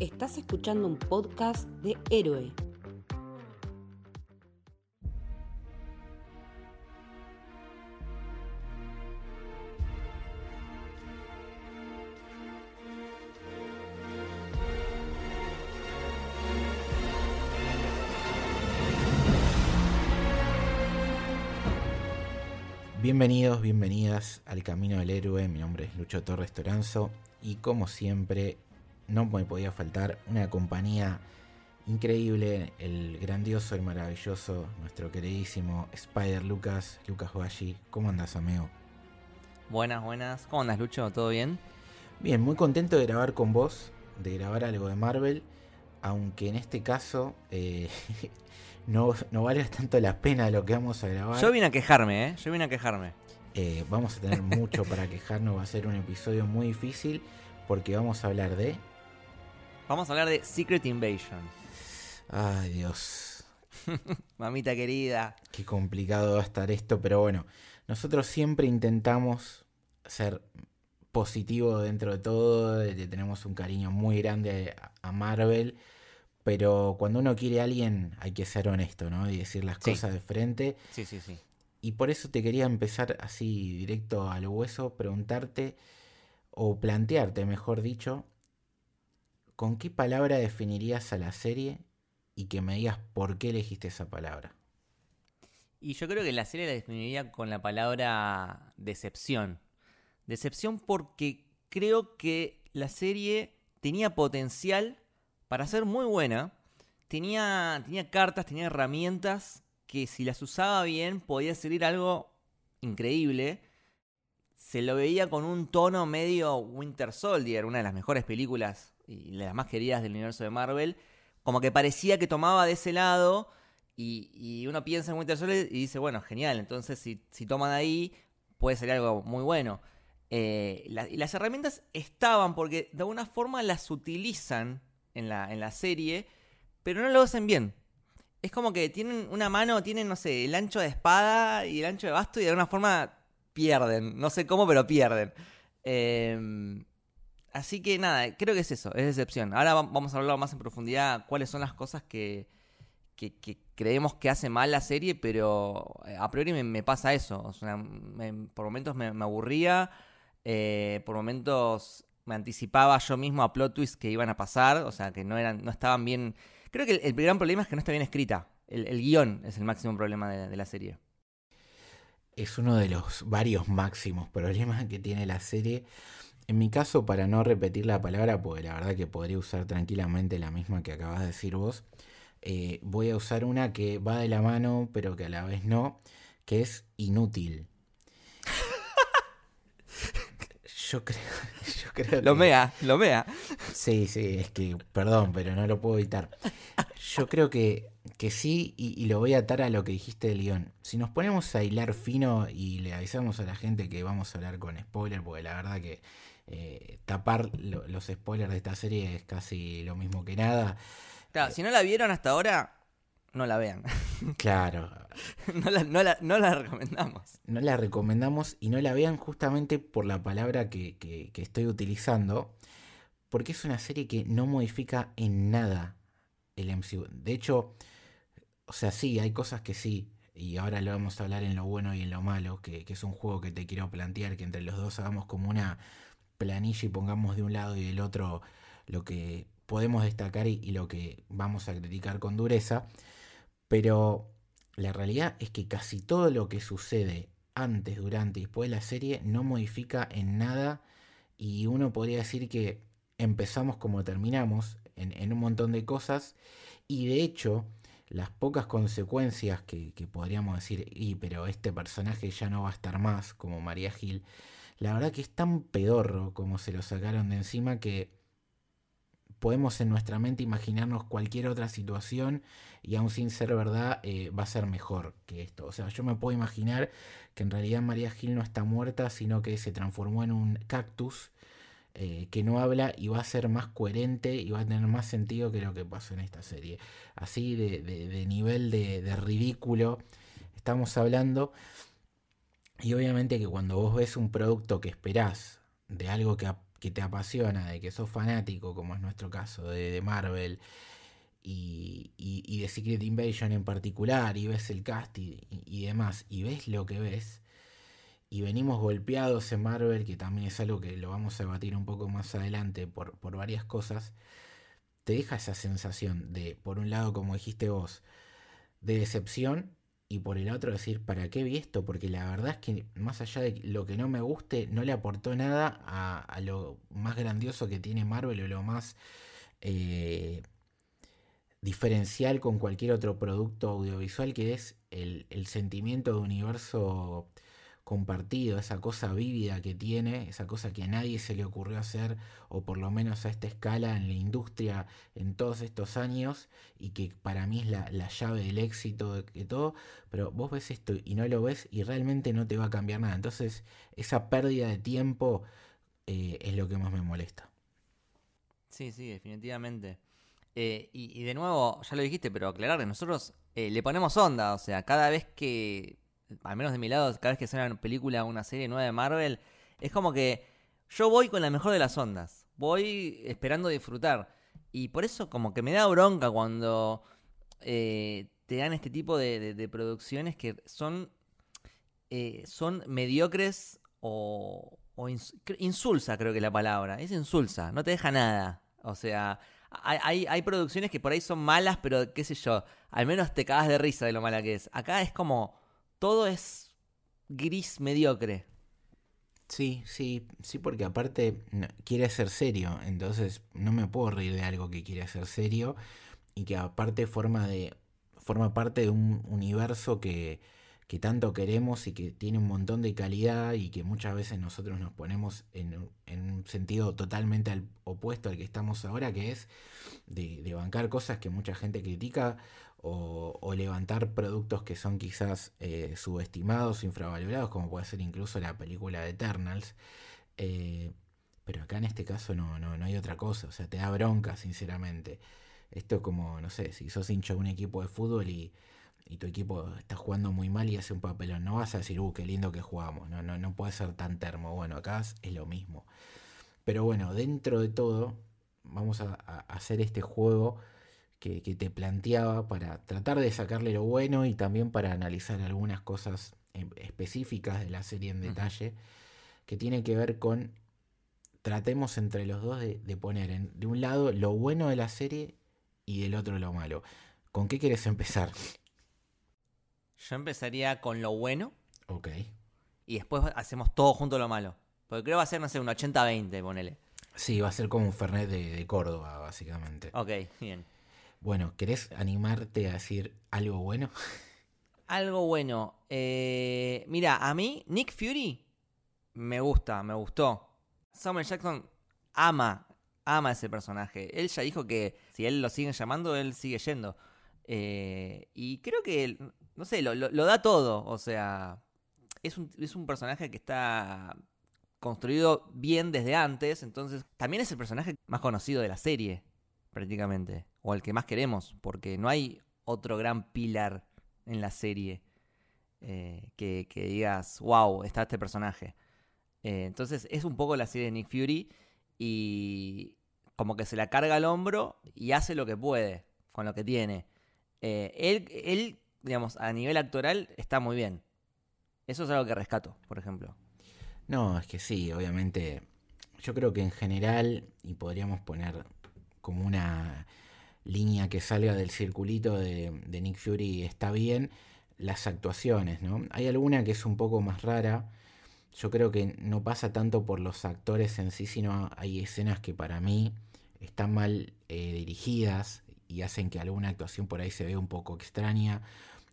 Estás escuchando un podcast de Héroe. Bienvenidos, bienvenidas al Camino del Héroe. Mi nombre es Lucho Torres Toranzo y como siempre no me podía faltar una compañía increíble, el grandioso, el maravilloso, nuestro queridísimo Spider Lucas, Lucas Bashi. ¿Cómo andas, amigo? Buenas, buenas. ¿Cómo andas, Lucho? ¿Todo bien? Bien, muy contento de grabar con vos, de grabar algo de Marvel, aunque en este caso eh, no, no vale tanto la pena lo que vamos a grabar. Yo vine a quejarme, ¿eh? Yo vine a quejarme. Eh, vamos a tener mucho para quejarnos, va a ser un episodio muy difícil porque vamos a hablar de... Vamos a hablar de Secret Invasion. Ay Dios, Mamita querida. qué complicado va a estar esto, pero bueno, nosotros siempre intentamos ser positivo dentro de todo, le tenemos un cariño muy grande a Marvel, pero cuando uno quiere a alguien hay que ser honesto, ¿no? Y decir las Sí. cosas de frente. Sí, sí, sí. Y por eso te quería empezar así directo al hueso, preguntarte o plantearte, mejor dicho, ¿con qué palabra definirías a la serie y que me digas por qué elegiste esa palabra? Y yo creo que la serie la definiría con la palabra decepción. Decepción porque creo que la serie tenía potencial para ser muy buena. Tenía, tenía cartas, tenía herramientas que si las usaba bien podía salir algo increíble. Se lo veía con un tono medio Winter Soldier, una de las mejores películas y las más queridas del universo de Marvel. Como que parecía que tomaba de ese lado y, uno piensa en Winter Soldier y dice, bueno, genial, entonces si, si toman ahí puede salir algo muy bueno. Eh, y las herramientas estaban porque de alguna forma las utilizan en la, en la serie, pero no lo hacen bien. Es como que tienen una mano, tienen, no sé, el ancho de espada y el ancho de basto y de alguna forma pierden. No sé cómo, pero pierden. Eh, así que nada, creo que es eso, es decepción. Ahora va- vamos a hablar más en profundidad cuáles son las cosas que, creemos que hace mal la serie, pero eh, a priori me, pasa eso. O sea, por momentos me, aburría, eh, por momentos me anticipaba yo mismo a plot twists que iban a pasar, o sea, que no, eran, no estaban bien... Creo que el, gran problema es que no está bien escrita. El, el guion es el máximo problema de la serie. Es uno de los varios máximos problemas que tiene la serie. En mi caso, para no repetir la palabra, porque la verdad que podría usar tranquilamente la misma que acabas de decir vos, eh, voy a usar una que va de la mano, pero que a la vez no, que es inútil. Yo creo, yo creo Lo que- mea, lo mea. Sí, sí, es que, perdón, pero no lo puedo evitar. Yo creo que, que sí, y, y lo voy a atar a lo que dijiste del guion. Si nos ponemos a hilar fino y le avisamos a la gente que vamos a hablar con spoiler, porque la verdad que eh, tapar lo- los spoilers de esta serie es casi lo mismo que nada. Claro, si no la vieron hasta ahora, no la vean. Claro, no, la, no, la, no la recomendamos. no la recomendamos y no la vean justamente por la palabra que, que- que estoy utilizando, porque es una serie que no modifica en nada el MCU. De hecho, o sea, sí, hay cosas que sí, y ahora lo vamos a hablar en lo bueno y en lo malo, que, que es un juego que te quiero plantear, que entre los dos hagamos como una planilla y pongamos de un lado y del otro lo que podemos destacar y, lo que vamos a criticar con dureza. Pero la realidad es que casi todo lo que sucede antes, durante y después de la serie no modifica en nada y uno podría decir que empezamos como terminamos en, en un montón de cosas y de hecho las pocas consecuencias que, que podríamos decir, y pero este personaje ya no va a estar más como María Gil, la verdad que es tan pedorro como se lo sacaron de encima que podemos en nuestra mente imaginarnos cualquier otra situación y aún sin ser verdad eh, va a ser mejor que esto. O sea, yo me puedo imaginar que en realidad María Gil no está muerta, sino que se transformó en un cactus eh, que no habla y va a ser más coherente y va a tener más sentido que lo que pasó en esta serie. Así de, de- nivel de, de ridículo estamos hablando. Y obviamente que cuando vos ves un producto que esperás de algo que, que te apasiona, de que sos fanático, como es nuestro caso, de, Marvel y, y, de Secret Invasion en particular, y ves el cast y, y, demás, y ves lo que ves, y venimos golpeados en Marvel, que también es algo que lo vamos a debatir un poco más adelante por, por varias cosas, te deja esa sensación de, por un lado, como dijiste vos, de decepción y por el otro decir, ¿para qué vi esto? Porque la verdad es que más allá de lo que no me guste, no le aportó nada a, lo más grandioso que tiene Marvel o lo más eh, diferencial con cualquier otro producto audiovisual, que es el, el sentimiento de universo compartido, esa cosa vívida que tiene, esa cosa que a nadie se le ocurrió hacer, o por lo menos a esta escala en la industria en todos estos años, y que para mí es la, llave del éxito de, todo, pero vos ves esto y no lo ves y realmente no te va a cambiar nada. Entonces, esa pérdida de tiempo eh, es lo que más me molesta. Sí, sí, definitivamente. Eh, y, de nuevo, ya lo dijiste, pero aclarar que nosotros eh, le ponemos onda, o sea, cada vez que al menos de mi lado, cada vez que sale una película o una serie nueva de Marvel, es como que yo voy con la mejor de las ondas. Voy esperando disfrutar. Y por eso como que me da bronca cuando eh, te dan este tipo de, producciones que son, eh, son mediocres o, insulsa, creo que es la palabra. Es insulsa, no te deja nada. O sea, hay, hay, producciones que por ahí son malas, pero qué sé yo, al menos te cagas de risa de lo mala que es. Acá es como todo es gris mediocre. Sí, sí, sí, porque aparte quiere ser serio, entonces no me puedo reír de algo que quiere ser serio y que aparte forma de forma parte de un universo que, que tanto queremos y que tiene un montón de calidad y que muchas veces nosotros nos ponemos en, en un sentido totalmente al opuesto al que estamos ahora, que es de, de bancar cosas que mucha gente critica o, levantar productos que son quizás eh, subestimados, infravalorados, como puede ser incluso la película de Eternals. Eh, pero acá en este caso no, no, no hay otra cosa, o sea, te da bronca, sinceramente. Esto es como, no sé, si sos hincha de un equipo de fútbol y, tu equipo está jugando muy mal y hace un papelón, no vas a decir, uh, qué lindo que jugamos, no, no, no puede ser tan termo. Bueno, acá es lo mismo. Pero bueno, dentro de todo, vamos a hacer este juego que, te planteaba para tratar de sacarle lo bueno y también para analizar algunas cosas específicas de la serie en detalle, que tiene que ver con, tratemos entre los dos de, poner en, de un lado lo bueno de la serie y del otro lo malo. ¿Con qué quieres empezar? Yo empezaría con lo bueno. Ok. Y después hacemos todo junto lo malo. Porque creo que va a ser, no sé, un 80-20, ponele. Sí, va a ser como un Fernet de, de Córdoba, básicamente. Ok, bien. Bueno, ¿querés animarte a decir algo bueno? Algo bueno. Eh, mira, a mí, Nick Fury, me gusta, me gustó. Samuel Jackson ama, ama ese personaje. Él ya dijo que si él lo sigue llamando, él sigue yendo. Eh, y creo que, no sé, lo, da todo. O sea, es un, es un personaje que está construido bien desde antes. Entonces, también es el personaje más conocido de la serie, prácticamente o al que más queremos, porque no hay otro gran pilar en la serie eh, que, digas, wow, está este personaje. Eh, entonces es un poco la serie de Nick Fury y como que se la carga al hombro y hace lo que puede con lo que tiene. Eh, él, él, digamos, a nivel actoral está muy bien. Eso es algo que rescato, por ejemplo. No, es que sí, obviamente. Yo creo que en general, y podríamos poner como una línea que salga del circulito de, Nick Fury está bien. Las actuaciones, ¿no? Hay alguna que es un poco más rara. Yo creo que no pasa tanto por los actores en sí, sino hay escenas que para mí están mal eh, dirigidas y hacen que alguna actuación por ahí se vea un poco extraña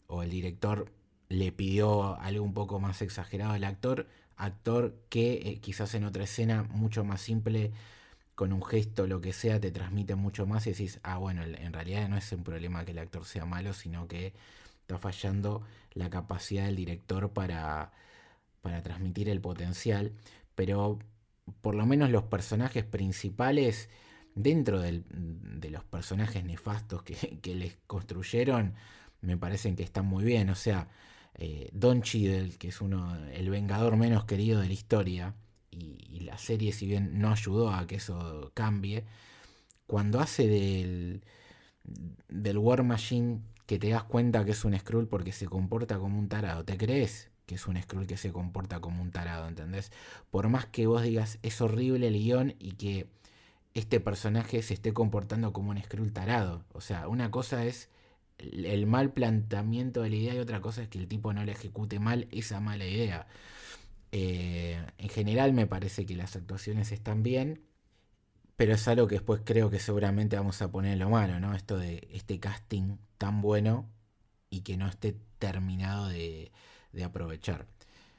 o el director le pidió algo un poco más exagerado al actor, actor que eh, quizás en otra escena mucho más simple con un gesto, lo que sea, te transmite mucho más y decís, ah, bueno, en realidad no es un problema que el actor sea malo, sino que está fallando la capacidad del director para, para transmitir el potencial. Pero por lo menos los personajes principales, dentro de los personajes nefastos que, les construyeron, me parecen que están muy bien. O sea, eh, Don Cheadle, que es uno, el vengador menos querido de la historia, y, la serie, si bien no ayudó a que eso cambie, cuando hace del, del War Machine que te das cuenta que es un Skrull porque se comporta como un tarado, ¿te crees? que es un Skrull que se comporta como un tarado, ¿entendés? Por más que vos digas es horrible el guion y que este personaje se esté comportando como un Skrull tarado. O sea, una cosa es el mal planteamiento de la idea y otra cosa es que el tipo no le ejecute mal esa mala idea. Eh, en general me parece que las actuaciones están bien, pero es algo que después creo que seguramente vamos a poner en lo malo, ¿no? Esto de este casting tan bueno y que no esté terminado de, de aprovechar.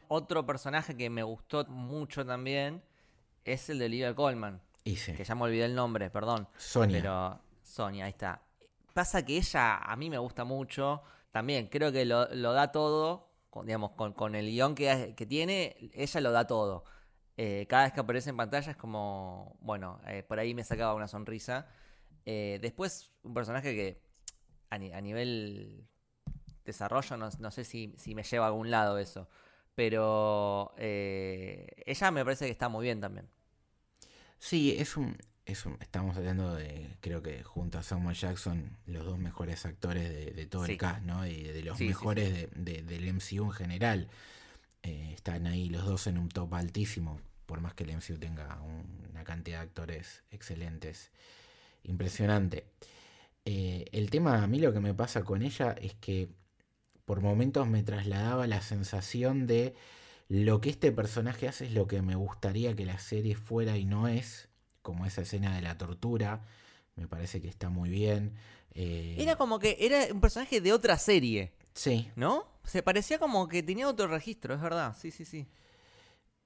Otro personaje que me gustó mucho también es el de Olivia Colman. Que ya me olvidé el nombre, perdón. Sonia. Pero Sonia, ahí está. Pasa que ella a mí me gusta mucho. También creo que lo, da todo. Con, digamos, con, el guion que, tiene, ella lo da todo. Eh, cada vez que aparece en pantalla es como, bueno, eh, por ahí me sacaba una sonrisa. Eh, después, un personaje que a, nivel desarrollo no, sé si, si, me lleva a algún lado eso. Pero ella me parece que está muy bien también. Sí, es un, es un, estamos hablando de, creo que junto a Samuel Jackson, los dos mejores actores de, todo el cast, ¿no? Y de los mejores De, del MCU en general. Eh, están ahí los dos en un top altísimo, por más que el MCU tenga una cantidad de actores excelentes. Impresionante. Eh, el tema, a mí lo que me pasa con ella es que por momentos me trasladaba la sensación de lo que este personaje hace es lo que me gustaría que la serie fuera y no es, como esa escena de la tortura, me parece que está muy bien. Eh, era como que era un personaje de otra serie. Sí. ¿No? Se parecía como que tenía otro registro, es verdad, sí, sí, sí.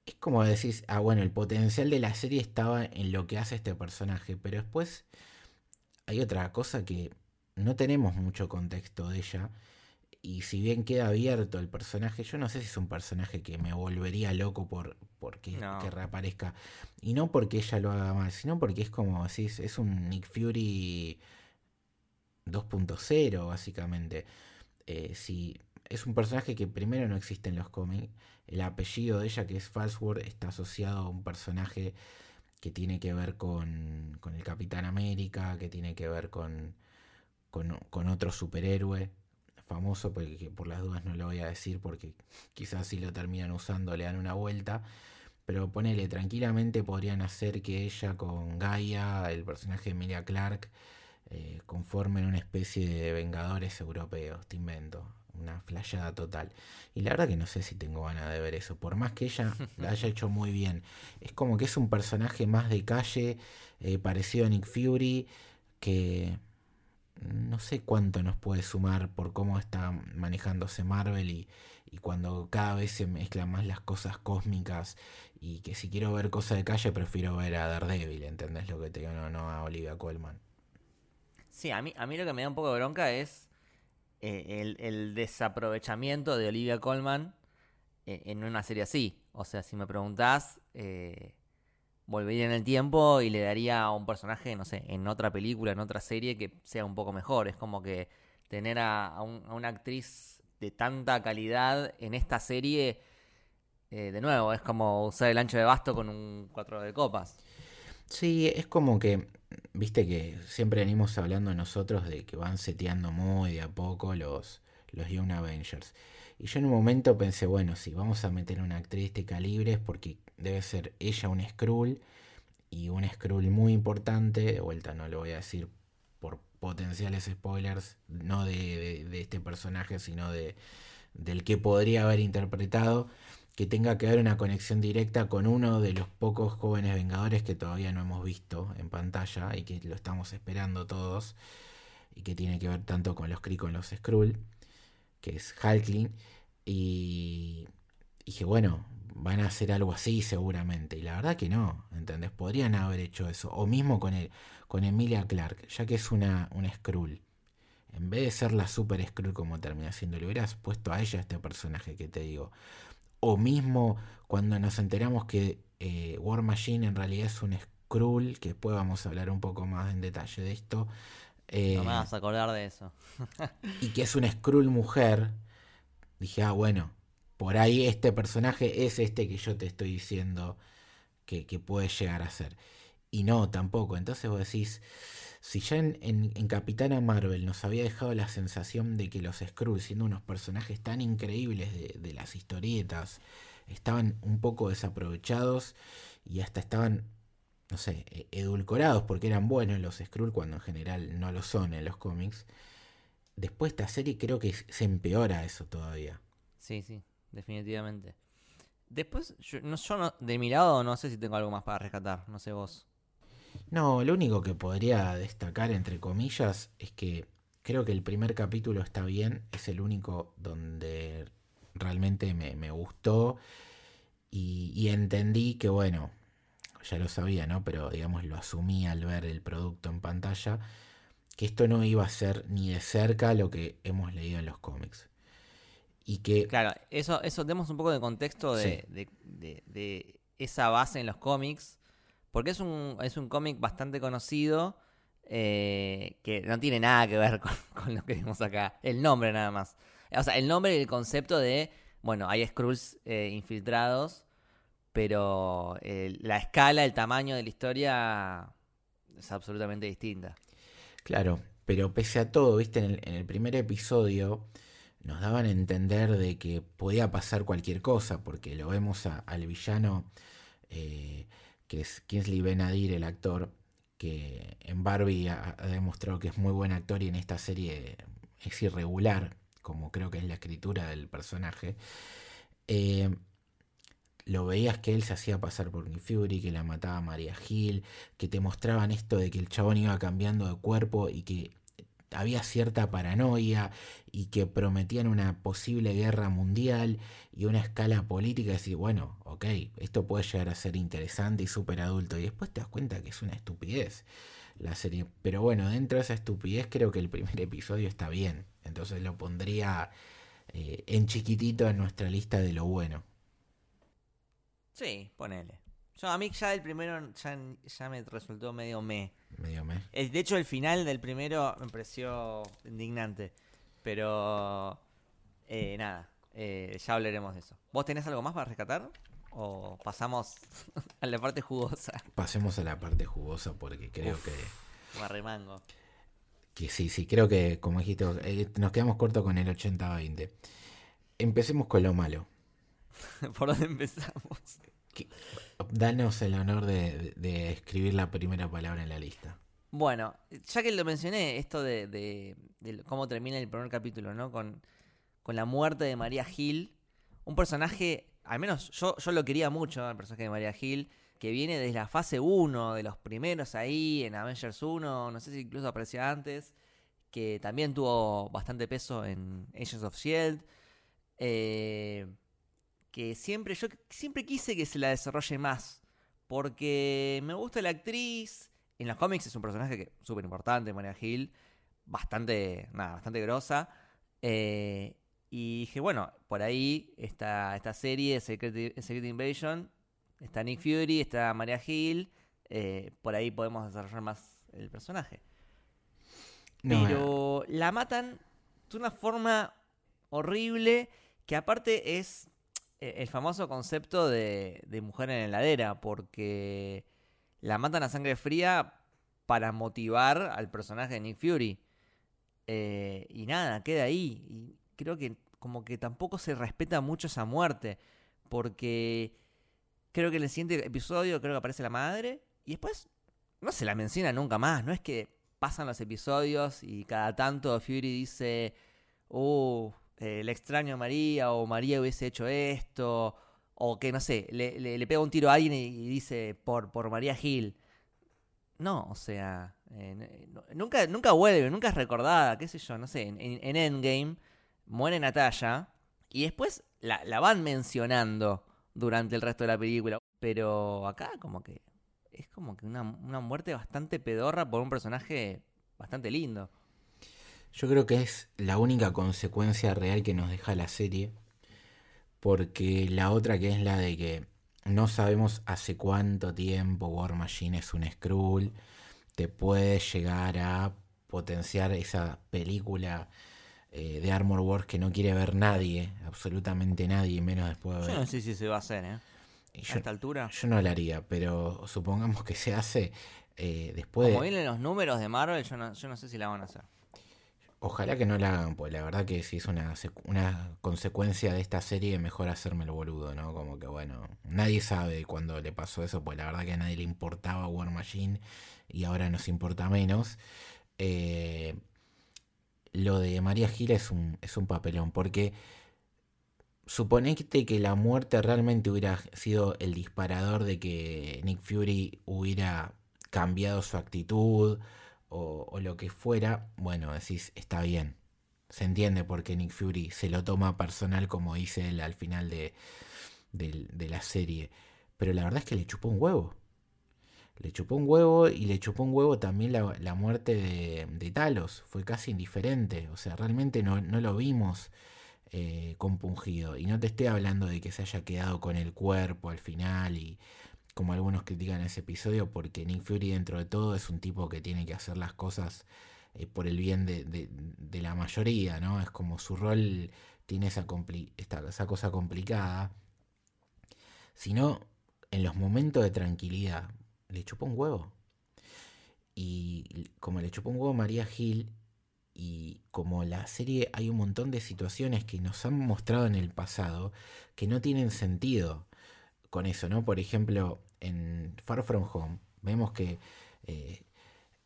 Es como decís, ah, bueno, el potencial de la serie estaba en lo que hace este personaje, pero después hay otra cosa que no tenemos mucho contexto de ella y si bien queda abierto el personaje, yo no sé si es un personaje que me volvería loco por porque que reaparezca. Y no porque ella lo haga mal, sino porque es como así, es un Nick Fury 2.0, básicamente. Eh, si es un personaje que primero no existe en los cómics. El apellido de ella, que es Falsworth, está asociado a un personaje que tiene que ver con, con el Capitán América, que tiene que ver con, con, con otro superhéroe famoso, porque por las dudas no lo voy a decir porque quizás si lo terminan usando le dan una vuelta. Pero ponele, tranquilamente podrían hacer que ella con Gaia, el personaje de Emilia Clark, eh, conformen una especie de Vengadores europeos, te invento. Una flayada total. Y la verdad que no sé si tengo ganas de ver eso. Por más que ella la haya hecho muy bien. Es como que es un personaje más de calle, eh, parecido a Nick Fury, que no sé cuánto nos puede sumar por cómo está manejándose Marvel y, cuando cada vez se mezclan más las cosas cósmicas y que si quiero ver cosas de calle prefiero ver a Daredevil, ¿entendés lo que te digo? No, no a Olivia Colman. Sí, a mí, a mí lo que me da un poco de bronca es eh, el, desaprovechamiento de Olivia Colman eh, en una serie así. O sea, si me preguntás, eh, volvería en el tiempo y le daría a un personaje, no sé, en otra película, en otra serie que sea un poco mejor. Es como que tener a, una actriz de tanta calidad en esta serie, eh, de nuevo, es como usar el ancho de basto con un cuatro de copas. Sí, es como que, viste que siempre venimos hablando nosotros de que van seteando muy de a poco los, los Young Avengers. Y yo en un momento pensé, bueno, si vamos a meter una actriz de calibre es porque debe ser ella un Skrull y un Skrull muy importante, de vuelta no lo voy a decir por potenciales spoilers, no de, este personaje, sino de, del que podría haber interpretado, que tenga que ver una conexión directa con uno de los pocos jóvenes vengadores que todavía no hemos visto en pantalla y que lo estamos esperando todos, y que tiene que ver tanto con los Kree con los Skrull, que es Hulkling, y dije, bueno, van a hacer algo así seguramente. Y la verdad que no, ¿entendés? Podrían haber hecho eso. O mismo con, el, con Emilia Clark, ya que es una, una Skrull. En vez de ser la super Skrull como termina siendo, le hubieras puesto a ella este personaje que te digo. O mismo cuando nos enteramos que eh, War Machine en realidad es un Skrull, que después vamos a hablar un poco más en detalle de esto. Eh, no me vas a acordar de eso. y que es una Skrull mujer. Dije, ah, bueno, por ahí este personaje es este que yo te estoy diciendo que, puede llegar a ser. Y no, tampoco. Entonces vos decís, si ya en, en, Capitana Marvel nos había dejado la sensación de que los Skrulls, siendo unos personajes tan increíbles de, de las historietas, estaban un poco desaprovechados y hasta estaban, no sé, e, edulcorados porque eran buenos los Skrull cuando en general no lo son en los cómics. Después esta serie creo que se empeora eso todavía. Sí, sí, definitivamente. Después, yo, no, de mi lado no sé si tengo algo más para rescatar, no sé vos. No, lo único que podría destacar, entre comillas, es que creo que el primer capítulo está bien, es el único donde realmente me, gustó y, entendí que, bueno, ya lo sabía, ¿no? Pero digamos, lo asumí al ver el producto en pantalla, que esto no iba a ser ni de cerca lo que hemos leído en los cómics. Y que... Claro, eso, eso demos un poco de contexto de, de, esa base en los cómics, porque es un, es un cómic bastante conocido. Eh, que no tiene nada que ver con, con, lo que vimos acá. El nombre nada más. O sea, el nombre y el concepto de, bueno, hay Skrulls eh, infiltrados, pero la escala, el tamaño de la historia es absolutamente distinta. Claro, pero pese a todo, viste, en el, primer episodio nos daban a entender de que podía pasar cualquier cosa, porque lo vemos al villano, eh, que es Kingsley Benadir, el actor, que en Barbie ha, demostrado que es muy buen actor y en esta serie es irregular, como creo que es la escritura del personaje, eh, lo veías que él se hacía pasar por Nick Fury, que la mataba María Gil, que te mostraban esto de que el chabón iba cambiando de cuerpo y que había cierta paranoia y que prometían una posible guerra mundial y una escala política, decir, bueno, ok, esto puede llegar a ser interesante y súper adulto, y después te das cuenta que es una estupidez la serie. Pero bueno, dentro de esa estupidez creo que el primer episodio está bien. Entonces lo pondría eh, en chiquitito en nuestra lista de lo bueno. Sí, ponele. Yo, a mí ya el primero ya, me resultó medio me. Medio me. De hecho, el final del primero me pareció indignante. Pero eh, nada, eh, ya hablaremos de eso. ¿Vos tenés algo más para rescatar? ¿O pasamos a la parte jugosa? Pasemos a la parte jugosa porque creo que... Marremango. Que sí, sí, creo que, como dijiste, eh, nos quedamos cortos con el 80-20. Empecemos con lo malo. ¿Por dónde empezamos? danos el honor de, escribir la primera palabra en la lista. Bueno, ya que lo mencioné, esto de, cómo termina el primer capítulo, ¿no? Con, con la muerte de María Gil, un personaje al menos yo, yo lo quería mucho, el personaje de María Hill, que viene desde la fase 1, de los primeros ahí, en Avengers 1, no sé si incluso aparecía antes, que también tuvo bastante peso en Agents of Shield. Eh, que siempre, yo siempre quise que se la desarrolle más, porque me gusta la actriz. En los cómics es un personaje súper importante, María Hill, bastante, nada, bastante grosa. Eh, y dije, bueno, por ahí está esta serie, Secret, Secret Invasion, está Nick Fury, está Maria Hill, eh, por ahí podemos desarrollar más el personaje. Pero eh. la matan de una forma horrible, que aparte es el famoso concepto de, de mujer en la heladera, porque la matan a sangre fría para motivar al personaje de Nick Fury. y nada, queda ahí. Y creo que como que tampoco se respeta mucho esa muerte. Porque creo que en el siguiente episodio creo que aparece la madre. Y después no se la menciona nunca más. No es que pasan los episodios y cada tanto Fury dice, oh, eh, le extraño a María o María hubiese hecho esto. O que no sé, le, pega un tiro a alguien y, dice por, por María Gil. No, o sea, nunca, nunca vuelve, nunca es recordada, qué sé yo, no sé, en Endgame muere Natalia y después la, van mencionando durante el resto de la película. Pero acá como que es como que una, muerte bastante pedorra por un personaje bastante lindo. Yo creo que es la única consecuencia real que nos deja la serie. Porque la otra que es la de que no sabemos hace cuánto tiempo War Machine es un Skrull. Te puede llegar a potenciar esa película eh, de Armor Wars que no quiere ver nadie, absolutamente nadie, menos después de ver. Yo no sé si se va a hacer, ¿eh? yo, a esta altura. Yo no la haría, pero supongamos que se hace eh, después Como de... vienen los números de Marvel, yo no, yo no sé si la van a hacer. Ojalá que no la hagan, pues la verdad que si es una, una consecuencia de esta serie, mejor hacerme el boludo, ¿no? Como que bueno, nadie sabe cuándo le pasó eso, pues la verdad que a nadie le importaba War Machine y ahora nos importa menos. Eh, lo de María Gil es un, es un papelón, porque suponete que la muerte realmente hubiera sido el disparador de que Nick Fury hubiera cambiado su actitud o, lo que fuera, bueno, decís, está bien. Se entiende porque Nick Fury se lo toma personal como dice él al final de, de la serie. Pero la verdad es que le chupó un huevo. Le chupó un huevo y le chupó un huevo también la, la muerte de, de Talos. Fue casi indiferente. O sea, realmente no, no lo vimos eh, compungido. Y no te estoy hablando de que se haya quedado con el cuerpo al final y como algunos critican ese episodio porque Nick Fury dentro de todo es un tipo que tiene que hacer las cosas eh, por el bien de, la mayoría, ¿no? Es como su rol tiene esa, compli- esta- esa cosa complicada. Sino en los momentos de tranquilidad le chupó un huevo. Y como le chupó un huevo a María Gil, y como la serie hay un montón de situaciones que nos han mostrado en el pasado que no tienen sentido con eso, ¿no? Por ejemplo, en Far From Home vemos que eh,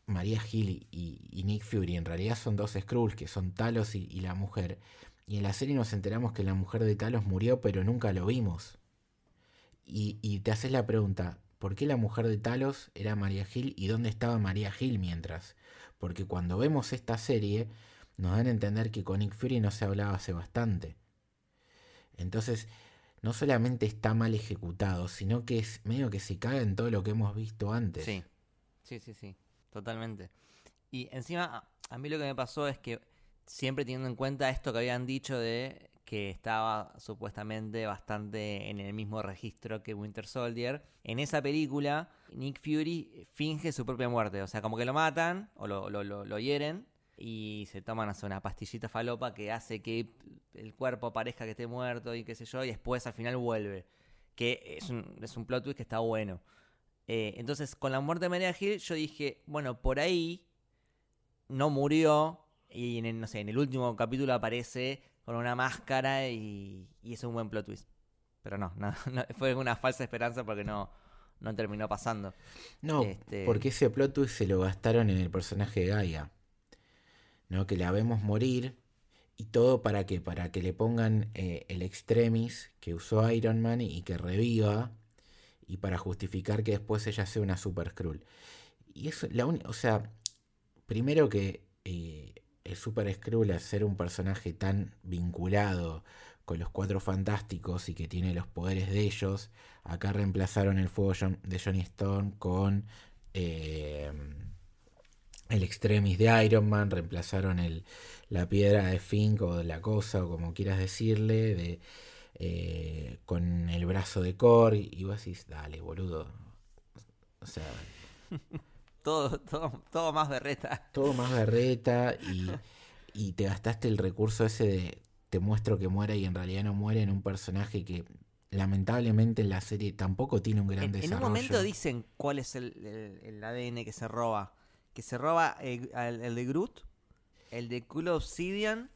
María Gil y, Nick Fury en realidad son dos Skrulls, que son Talos y, la mujer. Y en la serie nos enteramos que la mujer de Talos murió, pero nunca lo vimos. Y, y te haces la pregunta, ¿por qué la mujer de Talos era María Gil y dónde estaba María Gil mientras? Porque cuando vemos esta serie nos dan a entender que con Nick Fury no se hablaba hace bastante. Entonces, no solamente está mal ejecutado, sino que es medio que se caga en todo lo que hemos visto antes. Sí, sí, sí, sí, totalmente. Y encima, a- a mí lo que me pasó es que siempre teniendo en cuenta esto que habían dicho de que estaba supuestamente bastante en el mismo registro que Winter Soldier, en esa película Nick Fury finge su propia muerte, o sea, como que lo matan o lo, lo, lo- lo hieren y se toman sé, una pastillita falopa que hace que el cuerpo parezca que esté muerto y qué sé yo, y después al final vuelve. Que es un, es un plot twist que está bueno. Eh, entonces, con la muerte de María Gil, yo dije, bueno, por ahí no murió. Y en el, no sé, en el último capítulo aparece con una máscara y, y es un buen plot twist. Pero no, no, no, fue una falsa esperanza porque no, no terminó pasando. No, Este- porque ese plot twist se lo gastaron en el personaje de Gaia. Que la vemos morir. ¿Y todo para qué? Para que le pongan eh, el extremis que usó Iron Man y que reviva. Y para justificar que después ella sea una Super Skrull. Y eso, la uni- o sea, primero que eh, el Super Skrull, al ser un personaje tan vinculado con los cuatro fantásticos y que tiene los poderes de ellos, acá reemplazaron el fuego de Johnny Storm con eh, el extremis de Iron Man, reemplazaron el, la piedra de Fink o la cosa, o como quieras decirle, de, eh, con el brazo de Korg, y vos decís, dale, boludo. O sea, Todo, todo, todo más berreta. todo más berreta y, y te gastaste el recurso ese de te muestro que muere y en realidad no muere en un personaje que lamentablemente en la serie tampoco tiene un gran En, en un desarrollo. momento dicen cuál es el, el- el ADN que se roba. Que se roba el, al- el de Groot, el de Cool Obsidian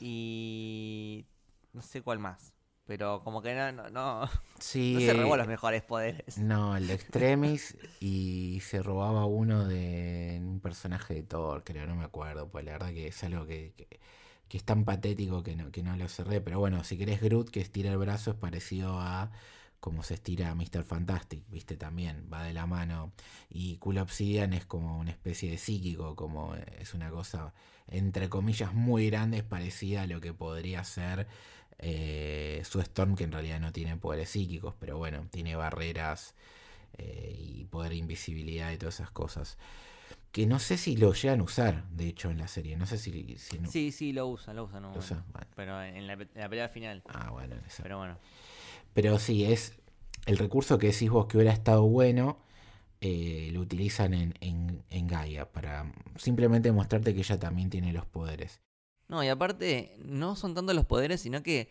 y no sé cuál más. Pero como que no, no, no, Sí, no se robó eh, los mejores poderes. No, el de Extremis y se robaba uno de un personaje de Thor, creo, no me acuerdo, pues la verdad que es algo que, que, que es tan patético que no, que no lo cerré, pero bueno, si querés Groot que estira el brazo es parecido a como se estira Mr. Fantastic, viste también, va de la mano, y Cool Obsidian es como una especie de psíquico, como es una cosa entre comillas muy grande, es parecida a lo que podría ser eh, su Storm, que en realidad no tiene poderes psíquicos, pero bueno, tiene barreras eh, y poder de invisibilidad y todas esas cosas. Que no sé si lo llegan a usar, de hecho, en la serie. No sé si. si no- Sí, sí, lo usan, lo usan. un lo bueno. Pero en la, en la pelea final. Ah, bueno, en esa. Pero bueno. Pero sí, es el recurso que decís vos que hubiera estado bueno, eh, lo utilizan en, en, Gaia para simplemente mostrarte que ella también tiene los poderes. No, y aparte, no son tanto los poderes, sino que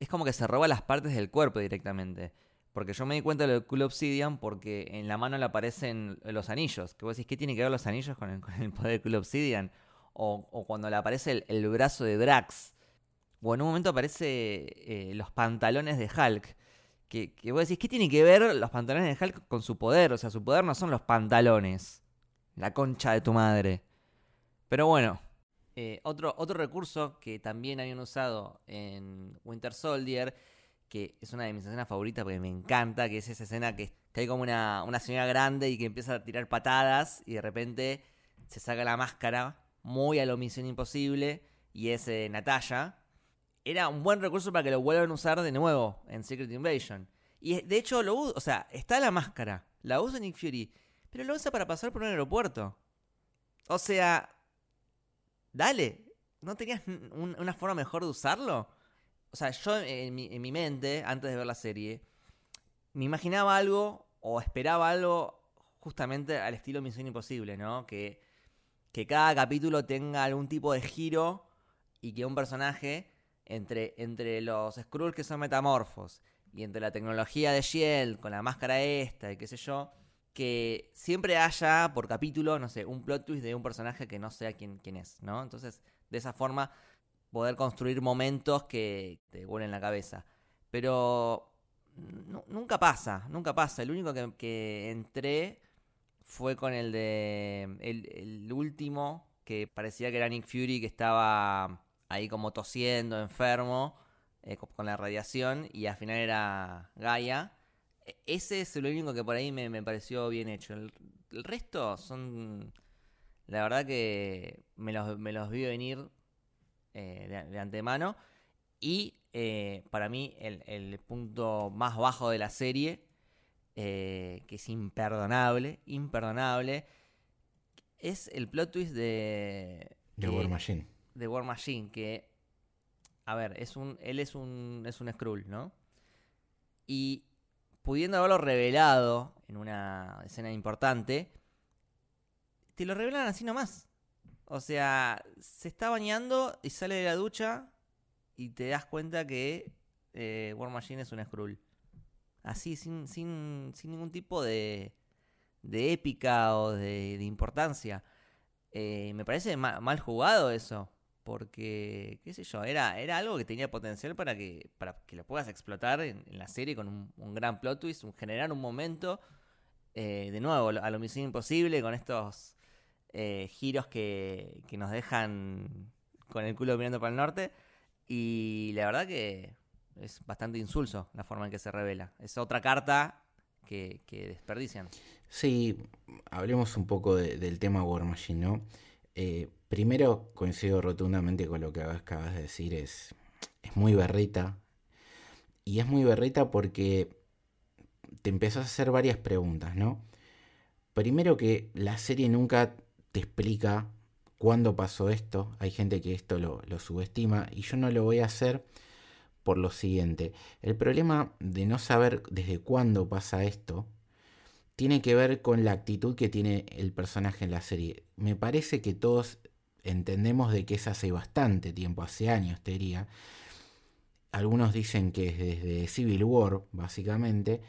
es como que se roba las partes del cuerpo directamente. Porque yo me di cuenta de lo del Cool Obsidian porque en la mano le aparecen los anillos. Que vos decís, ¿qué tiene que ver los anillos con el, poder del Cool Obsidian? O, cuando le aparece el, brazo de Drax. O en un momento aparece eh, los pantalones de Hulk. Que, que vos decís, ¿qué tiene que ver los pantalones de Hulk con su poder? O sea, su poder no son los pantalones. La concha de tu madre. Pero bueno, eh, otro, otro recurso que también habían usado en Winter Soldier que es una de mis escenas favoritas porque me encanta, que es esa escena que, hay como una, señora grande y que empieza a tirar patadas y de repente se saca la máscara, muy a la Misión Imposible, y es eh, Natalia. Era un buen recurso para que lo vuelvan a usar de nuevo en Secret Invasion. Y de hecho lo usa, o sea, está la máscara, la usa Nick Fury, pero lo usa para pasar por un aeropuerto. O sea, dale, ¿no tenías una forma mejor de usarlo? o sea, yo en mi, mente, antes de ver la serie, me imaginaba algo o esperaba algo justamente al estilo Misión Imposible, ¿no? Que, que cada capítulo tenga algún tipo de giro y que un personaje, entre, entre los Skrulls que son metamorfos y entre la tecnología de Shield con la máscara esta y qué sé yo, que siempre haya por capítulo, no sé, un plot twist de un personaje que no sea quién, quién es, ¿no? Entonces, de esa forma poder construir momentos que te vuelen la cabeza. Pero nunca pasa, nunca pasa. El único que, entré fue con el de. El, último, que parecía que era Nick Fury, que estaba ahí como tosiendo, enfermo, eh, con la radiación, y al final era Gaia. E, ese es el único que por ahí me, pareció bien hecho. El, resto son. La verdad que me los, me los vi venir eh, de, antemano. Y eh, para mí el, punto más bajo de la serie, eh, que es imperdonable, imperdonable, es el plot twist de... De War Machine. De War Machine, que... A ver, es un, él es un, es un Skrull, ¿no? Y pudiendo haberlo revelado en una escena importante, te lo revelan así nomás. O sea, se está bañando y sale de la ducha y te das cuenta que eh, War Machine es un Skrull. Así, sin, sin, sin ningún tipo de, de épica o de, importancia. Eh, me parece mal, jugado eso. Porque, qué sé yo, era, era algo que tenía potencial para que, para que lo puedas explotar en, la serie con un, gran plot twist, generar un momento, eh, de nuevo, a lo misión imposible, con estos eh, giros que, nos dejan con el culo mirando para el norte. Y la verdad que es bastante insulso la forma en que se revela. Es otra carta que, desperdician. Sí, hablemos un poco del tema War Machine, ¿no? Eh, primero coincido rotundamente con lo que acabas de decir, es, es muy berrita. Y es muy berrita porque te empezás a hacer varias preguntas, ¿no? Primero que la serie nunca te explica cuándo pasó esto. Hay gente que esto lo, subestima y yo no lo voy a hacer por lo siguiente. El problema de no saber desde cuándo pasa esto tiene que ver con la actitud que tiene el personaje en la serie. Me parece que todos entendemos de que es hace bastante tiempo, hace años te diría. Algunos dicen que es desde Civil War, básicamente.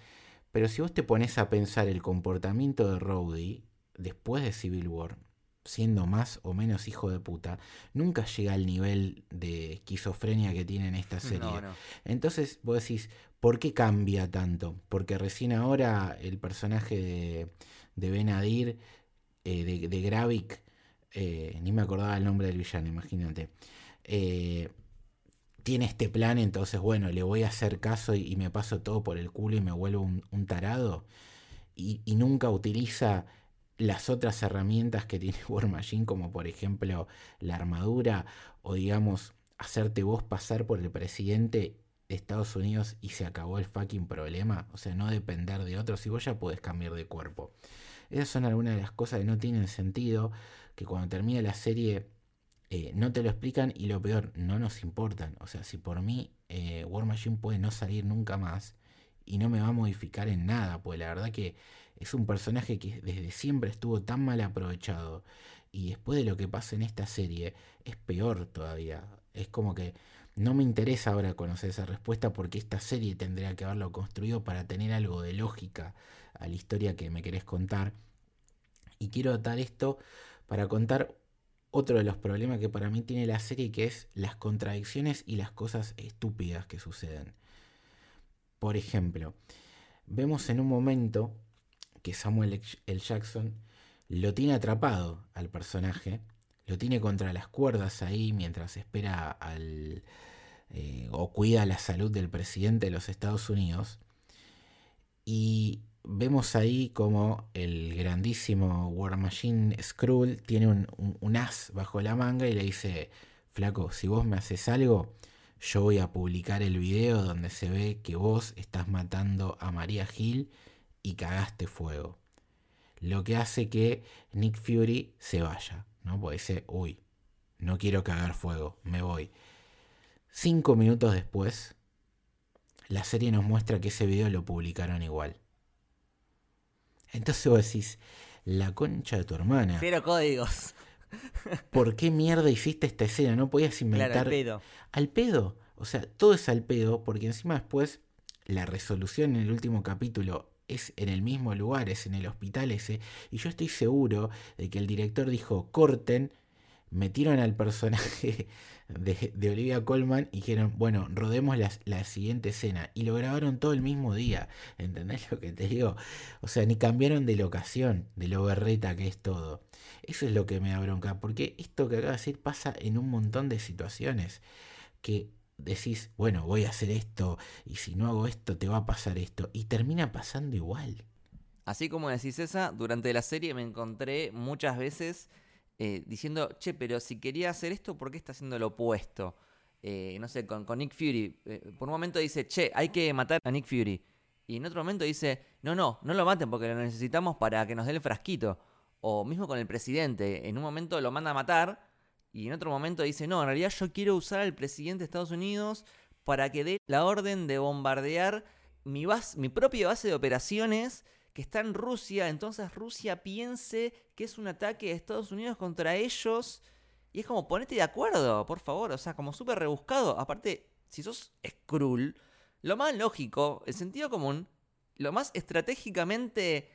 Pero si vos te pones a pensar el comportamiento de Rowdy después de Civil War, siendo más o menos hijo de puta, nunca llega al nivel de esquizofrenia que tiene en esta serie. Entonces vos decís, ¿por qué cambia tanto? Porque recién ahora el personaje de, Benadir, eh, de, de, Gravik, eh, ni me acordaba el nombre del villano, imagínate. Eh, tiene este plan, entonces bueno, le voy a hacer caso y, me paso todo por el culo y me vuelvo un, tarado. y nunca utiliza las otras herramientas que tiene War Machine, como por ejemplo la armadura, o digamos, hacerte vos pasar por el presidente de Estados Unidos y se acabó el fucking problema. O sea, no depender de otros y vos ya podés cambiar de cuerpo. Esas son algunas de las cosas que no tienen sentido, que cuando termina la serie eh, no te lo explican y lo peor, no nos importan. O sea, si por mí eh, War Machine puede no salir nunca más y no me va a modificar en nada, pues la verdad que es un personaje que desde siempre estuvo tan mal aprovechado. Y después de lo que pasa en esta serie, es peor todavía. Es como que No me interesa ahora conocer esa respuesta porque esta serie tendría que haberlo construido para tener algo de lógica a la historia que me querés contar. Y quiero atar esto para contar otro de los problemas que para mí tiene la serie, que es las contradicciones y las cosas estúpidas que suceden. Por ejemplo, vemos en un momento que Samuel L. Jackson lo tiene atrapado al personaje, lo tiene contra las cuerdas ahí mientras espera al, eh, o cuida la salud del presidente de los Estados Unidos. Y vemos ahí como el grandísimo War Machine Skrull tiene un, as bajo la manga y le dice, flaco, si vos me haces algo, yo voy a publicar el video donde se ve que vos estás matando a María Gil y cagaste fuego. Lo que hace que Nick Fury se vaya, ¿no? Porque dice, uy, no quiero cagar fuego, me voy. Cinco minutos después, la serie nos muestra que ese video lo publicaron igual. Entonces vos decís, la concha de tu hermana. Cero códigos. ¿Por qué mierda hiciste esta escena? No podías inventar. Claro, al pedo. Al pedo. O sea, todo es al pedo, porque encima después la resolución en el último capítulo es en el mismo lugar, es en el hospital ese. Y yo estoy seguro de que el director dijo, corten metieron al personaje de, Olivia Colman y dijeron, bueno, rodemos la, siguiente escena. Y lo grabaron todo el mismo día. ¿Entendés lo que te digo? O sea, ni cambiaron de locación, de lo berreta que es todo. Eso es lo que me da bronca, porque esto que acabo de decir pasa en un montón de situaciones. Que decís, bueno, voy a hacer esto, y si no hago esto, te va a pasar esto. Y termina pasando igual. Así como decís esa, durante la serie me encontré muchas veces eh, diciendo, che, pero si quería hacer esto, ¿por qué está haciendo lo opuesto? Eh, no sé, con, Nick Fury. Eh, por un momento dice, che, hay que matar a Nick Fury. Y en otro momento dice, no, no, no lo maten porque lo necesitamos para que nos dé el frasquito. O mismo con el presidente. En un momento lo manda a matar y en otro momento dice, no, en realidad yo quiero usar al presidente de Estados Unidos para que dé la orden de bombardear mi, base, mi propia base de operaciones que está en Rusia, entonces Rusia piense que es un ataque de Estados Unidos contra ellos. Y es como, ponete de acuerdo, por favor. O sea, como súper rebuscado. Aparte, si sos Skrull, lo más lógico, el sentido común, lo más estratégicamente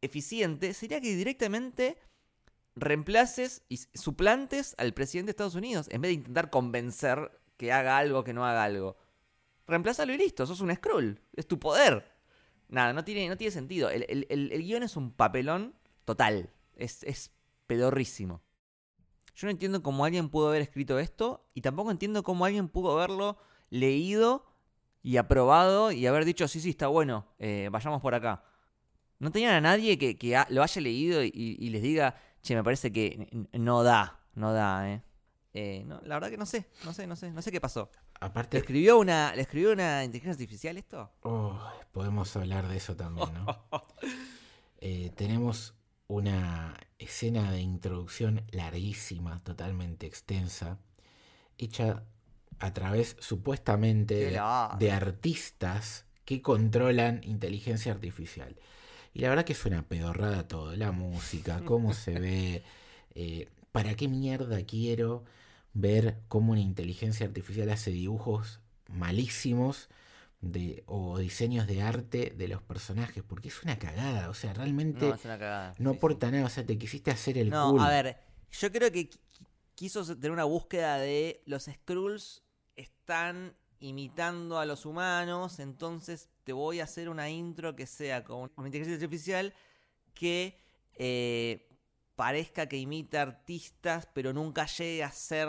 eficiente sería que directamente reemplaces y suplantes al presidente de Estados Unidos en vez de intentar convencer que haga algo que no haga algo. Reemplázalo y listo, sos un Skrull. Es tu poder. Nada, no tiene, no tiene sentido. El, guion es un papelón total. Es, es pedorrísimo. Yo no entiendo cómo alguien pudo haber escrito esto y tampoco entiendo cómo alguien pudo haberlo leído y aprobado y haber dicho, sí, sí, está bueno, eh, vayamos por acá. No tenían a nadie que, lo haya leído y, les diga, che, me parece que no da, no da, eh. eh la verdad que no sé, no sé, no sé, no sé qué pasó. Aparte, ¿Le escribió una, ¿le escribió una inteligencia artificial esto? Oh, podemos hablar de eso también, ¿no? Eh, tenemos una escena de introducción larguísima, totalmente extensa, hecha a través supuestamente de, artistas que controlan inteligencia artificial. Y la verdad que suena pedorrada todo, la música, cómo se ve, eh, para qué mierda quiero ver cómo una inteligencia artificial hace dibujos malísimos de, o diseños de arte de los personajes, porque es una cagada, o sea, realmente no, aporta nada, o sea, te quisiste hacer el No, a ver, yo creo que quiso tener una búsqueda de los Skrulls están imitando a los humanos, entonces te voy a hacer una intro que sea con una inteligencia artificial que eh, parezca que imita artistas, pero nunca llegue a ser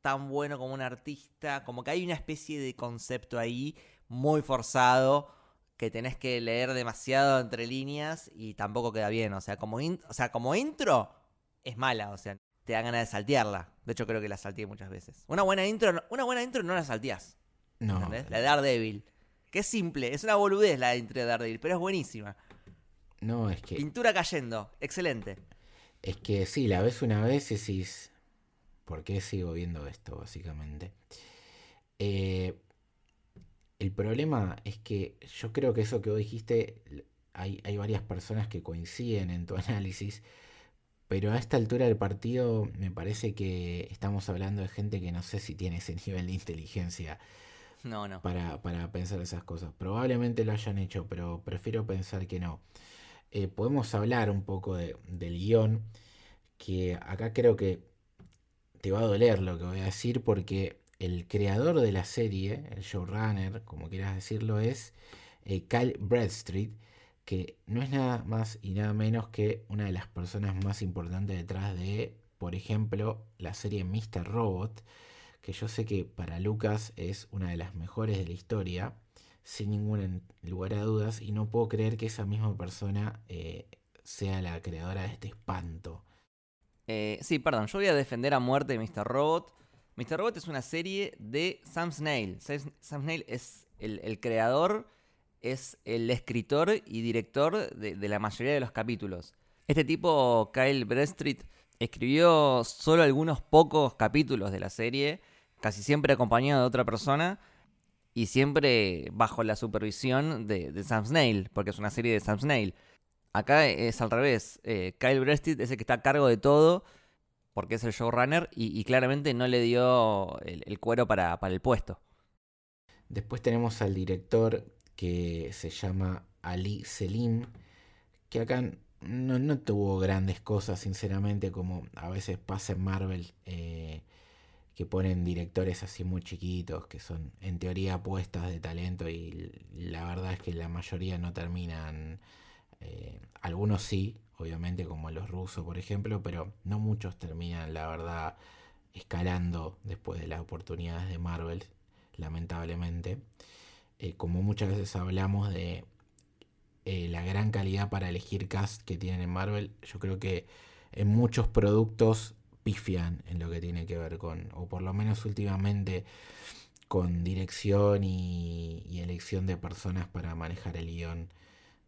tan bueno como un artista. Como que hay una especie de concepto ahí muy forzado que tenés que leer demasiado entre líneas y tampoco queda bien. O sea, como, o sea, como intro es mala, o sea, te da ganas de saltearla. De hecho, creo que la salteé muchas veces. Una buena intro, una buena intro no la salteás. No. ¿entendés? La de Daredevil. Que es simple, es una boludez la intro de Daredevil, pero es buenísima. No, es que. Pintura cayendo, excelente. Es que sí, la ves una vez y decís, ¿por qué sigo viendo esto, básicamente? Eh, el problema es que yo creo que eso que vos dijiste, hay, hay varias personas que coinciden en tu análisis, pero a esta altura del partido me parece que estamos hablando de gente que no sé si tiene ese nivel de inteligencia no, no. Para, pensar esas cosas. Probablemente lo hayan hecho, pero prefiero pensar que no. Eh, podemos hablar un poco del guion, que acá creo que te va a doler lo que voy a decir, porque el creador de la serie, el showrunner, como quieras decirlo, es eh, Kyle Bradstreet, que no es nada más y nada menos que una de las personas más importantes detrás de, por ejemplo, la serie Mr. Robot, que yo sé que para Lucas es una de las mejores de la historia, sin ningún lugar a dudas, y no puedo creer que esa misma persona eh, sea la creadora de este espanto. Eh, sí, perdón, yo voy a defender a muerte Mr. Robot. Mr. Robot es una serie de Sam Snail. Sam Snail es el, creador, es el escritor y director de, de, la mayoría de los capítulos. Este tipo, Kyle Bradstreet, escribió solo algunos pocos capítulos de la serie casi siempre acompañado de otra persona y siempre bajo la supervisión de, Sam Snail, porque es una serie de Sam Snail. Acá es al revés, eh, Kyle Brestit es el que está a cargo de todo, porque es el showrunner, y, claramente no le dio el, cuero para, el puesto. Después tenemos al director que se llama Ali Selim, que acá no, tuvo grandes cosas, sinceramente, como a veces pasa en Marvel. Eh, que ponen directores así muy chiquitos, que son en teoría apuestas de talento y la verdad es que la mayoría no terminan, eh, algunos sí, obviamente como los rusos por ejemplo, pero no muchos terminan la verdad escalando después de las oportunidades de Marvel, lamentablemente. Eh, como muchas veces hablamos de eh, la gran calidad para elegir cast que tienen en Marvel, yo creo que en muchos productos pifian en lo que tiene que ver con, o por lo menos últimamente, con dirección y, elección de personas para manejar el guion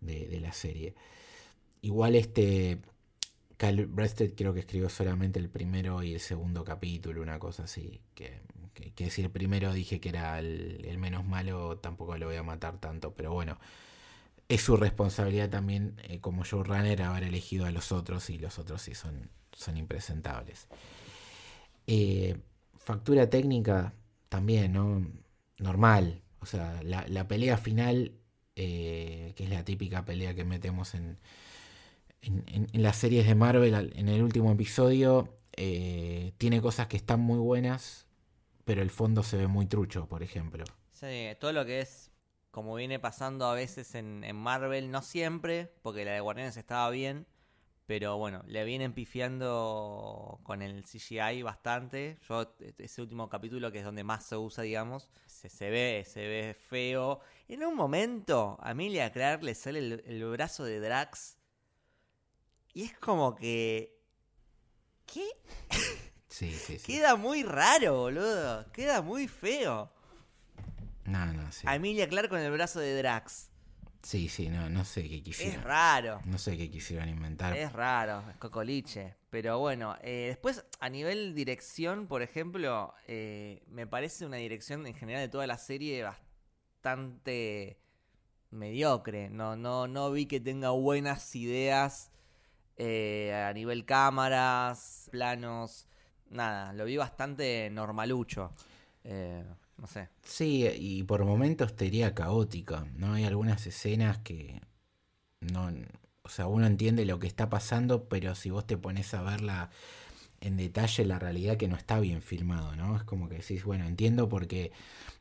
de, la serie. Igual este Kyle Brested creo que escribió solamente el primero y el segundo capítulo, una cosa así. Que, que, si el primero dije que era el, menos malo, tampoco lo voy a matar tanto. Pero bueno, es su responsabilidad también eh, como showrunner haber elegido a los otros y los otros sí son son impresentables. Eh, factura técnica también, ¿no? Normal. O sea, la, pelea final, eh, que es la típica pelea que metemos en, en, las series de Marvel en el último episodio, eh, tiene cosas que están muy buenas, pero el fondo se ve muy trucho, por ejemplo. Sí, todo lo que es, como viene pasando a veces en, en Marvel, no siempre, porque la de Guardianes estaba bien, pero bueno, le vienen pifiando con el CGI bastante. Yo, ese último capítulo, que es donde más se usa, digamos, se, ve, se ve feo. En un momento, a Emilia Clark le sale el, brazo de Drax. Y es como que. ¿Qué? Sí, sí, sí. Queda muy raro, boludo. Queda muy feo. No, no, sí. A Emilia Clark con el brazo de Drax. Sí, sí, no, no sé qué quisieron. Es raro. No sé qué quisieron inventar. Es raro, es cocoliche. Pero bueno, eh, después a nivel dirección, por ejemplo, eh, me parece una dirección en general de toda la serie bastante mediocre. No, no, no vi que tenga buenas ideas eh, a nivel cámaras, planos, nada. Lo vi bastante normalucho. No sé. Sí, y por momentos te caótica, ¿no? Hay algunas escenas que no. O sea, uno entiende lo que está pasando, pero si vos te pones a verla en detalle, la realidad que no está bien filmado, ¿no? Es como que decís, bueno, entiendo porque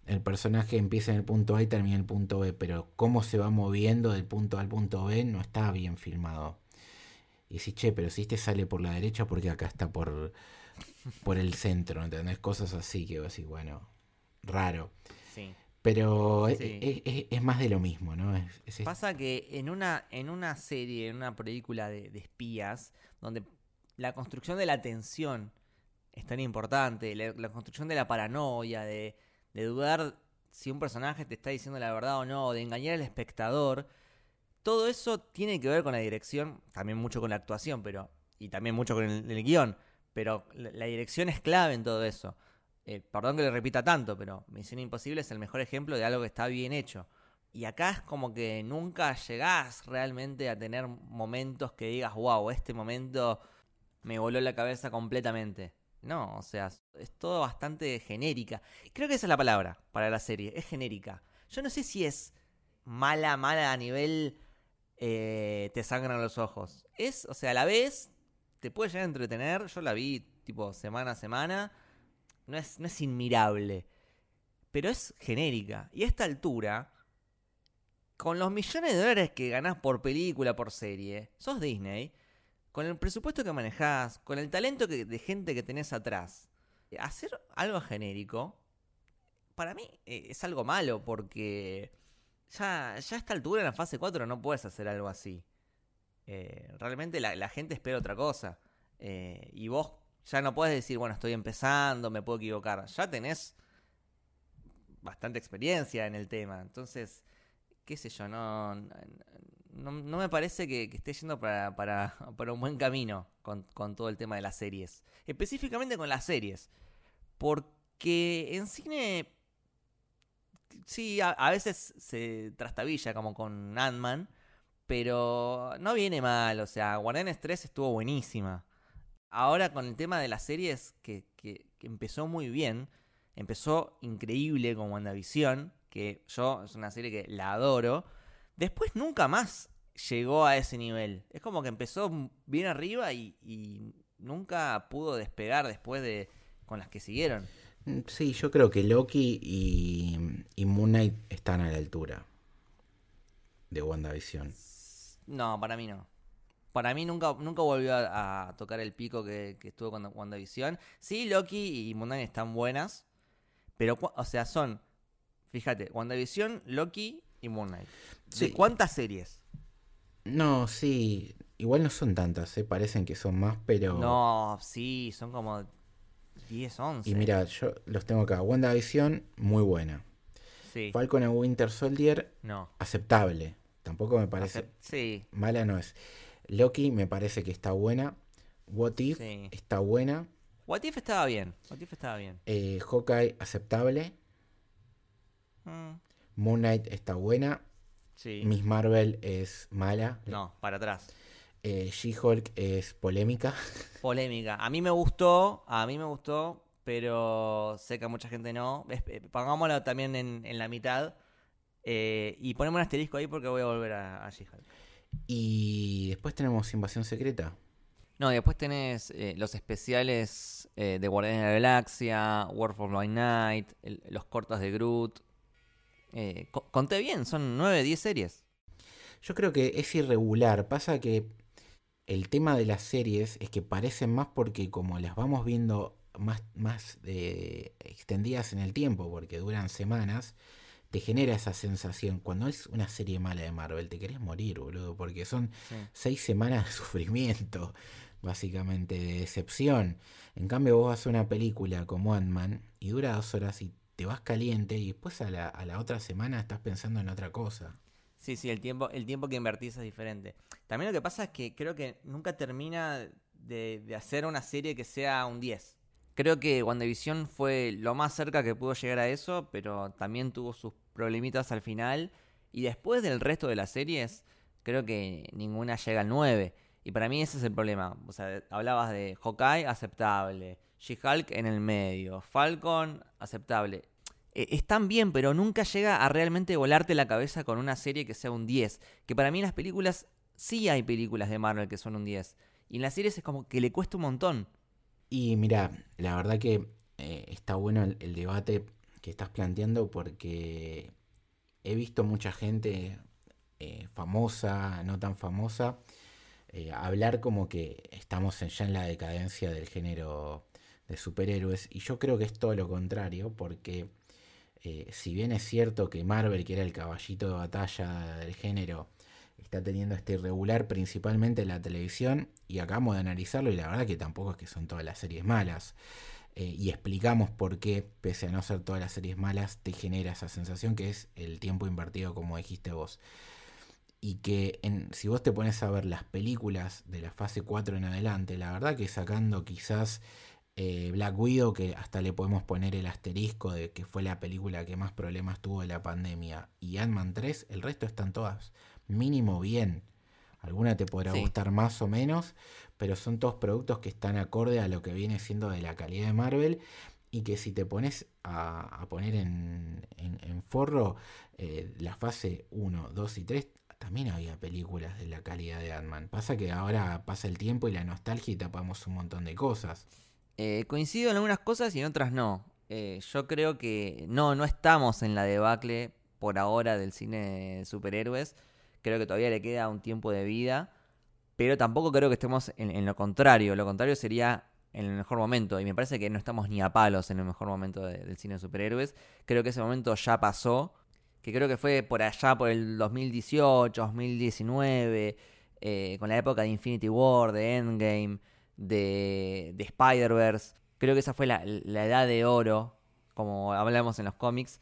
el personaje empieza en el punto A y termina en el punto B, pero cómo se va moviendo del punto A al punto B no está bien filmado. Y decís, che, pero si este sale por la derecha, porque acá está por, por el centro, ¿entendés? Cosas así que vos decís, bueno, raro. Sí. Pero Es, más de lo mismo, ¿no? Pasa que en una, en una serie, en una película de, espías, donde la construcción de la tensión es tan importante, la, construcción de la paranoia, de, de, dudar si un personaje te está diciendo la verdad o no, de engañar al espectador, todo eso tiene que ver con la dirección, también mucho con la actuación, pero y también mucho con el, guion, pero la dirección es clave en todo eso. Eh, perdón que le repita tanto, pero Misión Imposible es el mejor ejemplo de algo que está bien hecho. Y acá es como que nunca llegás realmente a tener momentos que digas, wow, este momento me voló la cabeza completamente. No, o sea, es todo bastante genérica. Creo que esa es la palabra para la serie, es genérica. Yo no sé si es mala, mala a nivel eh, te sangran los ojos. Es, o sea, a la vez te puede llegar a entretener. Yo la vi tipo semana a semana. No es, no es inmirable. Pero es genérica. Y a esta altura, con los millones de dólares que ganás por película, por serie, sos Disney, con el presupuesto que manejás, con el talento de gente que tenés atrás, hacer algo genérico, para mí eh, es algo malo porque ya, ya a esta altura en la fase 4 no puedes hacer algo así. Eh, realmente la, gente espera otra cosa. Eh, y vos ya no puedes decir, bueno, estoy empezando, me puedo equivocar. Ya tenés bastante experiencia en el tema. Entonces, qué sé yo, no, no, me parece que, esté yendo para, para, para, un buen camino con, con todo el tema de las series. Específicamente con las series. Porque en cine sí, a, veces se trastabilla como con Ant-Man, pero no viene mal, o sea, Guardianes 3 estuvo buenísima. Ahora con el tema de las series que, que, empezó muy bien, empezó increíble con WandaVision, que yo es una serie que la adoro, después nunca más llegó a ese nivel. Es como que empezó bien arriba y, y nunca pudo despegar después de con las que siguieron. Sí, yo creo que Loki y, y Moon Knight están a la altura de WandaVision. No, para mí no. Para mí nunca, nunca volvió a, tocar el pico que, estuvo con WandaVision. Sí, Loki y Moon Knight están buenas. Pero, o sea, son. Fíjate, WandaVision, Loki y Moon Knight. ¿De cuántas series? No, sí. Igual no son tantas, ¿eh? parecen que son más, pero. No, sí, son como 10, 11. Y mira, yo los tengo acá. WandaVision, muy buena. Sí. Falcon and Winter Soldier, no. aceptable. Tampoco me parece. sí. Mala no es. Loki me parece que está buena. What If está buena. What If estaba bien. What If estaba bien. Eh, Hawkeye, aceptable. Mm. Moon Knight está buena. Sí. Miss Marvel es mala. No, para atrás. Eh, She-Hulk es polémica. Polémica. A mí me gustó, a mí me gustó, pero sé que a mucha gente no. Eh, pongámoslo también en, la mitad. Eh, y ponemos un asterisco ahí porque voy a volver a, She-Hulk. Y después tenemos Invasión Secreta. No, y después tenés los especiales de Guardianes de la Galaxia, War for Blind Night, los cortos de Groot. conté bien, son 9, 10 series. Yo creo que es irregular. Pasa que el tema de las series es que parecen más porque como las vamos viendo más, más eh, extendidas en el tiempo, porque duran semanas, te genera esa sensación. Cuando es una serie mala de Marvel, te querés morir, boludo, porque son seis semanas de sufrimiento, básicamente, de decepción. En cambio, vos vas a una película como Ant-Man y dura dos horas y te vas caliente y después a la, a la otra semana estás pensando en otra cosa. Sí, sí, el tiempo, el tiempo que invertís es diferente. También lo que pasa es que creo que nunca termina de, hacer una serie que sea un 10. Creo que WandaVision fue lo más cerca que pudo llegar a eso, pero también tuvo sus problemitas al final. Y después del resto de las series, creo que ninguna llega al 9. Y para mí ese es el problema. O sea, hablabas de Hawkeye, aceptable. She-Hulk en el medio. Falcon, aceptable. Eh, están bien, pero nunca llega a realmente volarte la cabeza con una serie que sea un 10. Que para mí en las películas sí hay películas de Marvel que son un 10. Y en las series es como que le cuesta un montón. Y mira, la verdad que eh, está bueno el, debate que estás planteando porque he visto mucha gente eh, famosa, no tan famosa, hablar como que estamos ya en la decadencia del género de superhéroes. Y yo creo que es todo lo contrario porque eh, si bien es cierto que Marvel, que era el caballito de batalla del género, está teniendo este irregular principalmente en la televisión, y acabamos de analizarlo, y la verdad que tampoco es que son todas las series malas. Eh, y explicamos por qué, pese a no ser todas las series malas, te genera esa sensación que es el tiempo invertido, como dijiste vos. Y que si vos te pones a ver las películas de la fase 4 en adelante, la verdad que sacando quizás eh, Black Widow, que hasta le podemos poner el asterisco de que fue la película que más problemas tuvo de la pandemia, y Ant-Man 3, el resto están todas mínimo bien. Alguna te podrá Sí. gustar más o menos, pero son todos productos que están acorde a lo que viene siendo de la calidad de Marvel y que si te pones a, poner en, en- en forro eh, la fase 1, 2 y 3, también había películas de la calidad de Ant-Man. Pasa que ahora pasa el tiempo y la nostalgia y tapamos un montón de cosas. Eh, coincido en algunas cosas y en otras no. Eh, yo creo que no, no estamos en la debacle por ahora del cine de superhéroes. Creo que todavía le queda un tiempo de vida. Pero tampoco creo que estemos en, lo contrario. Lo contrario sería en el mejor momento. Y me parece que no estamos ni a palos en el mejor momento de- del cine de superhéroes. Creo que ese momento ya pasó. Que creo que fue por allá, por el 2018, 2019. eh, con la época de Infinity War, de Endgame, de, de Spider-Verse. Creo que esa fue la, la edad de oro, como hablamos en los cómics.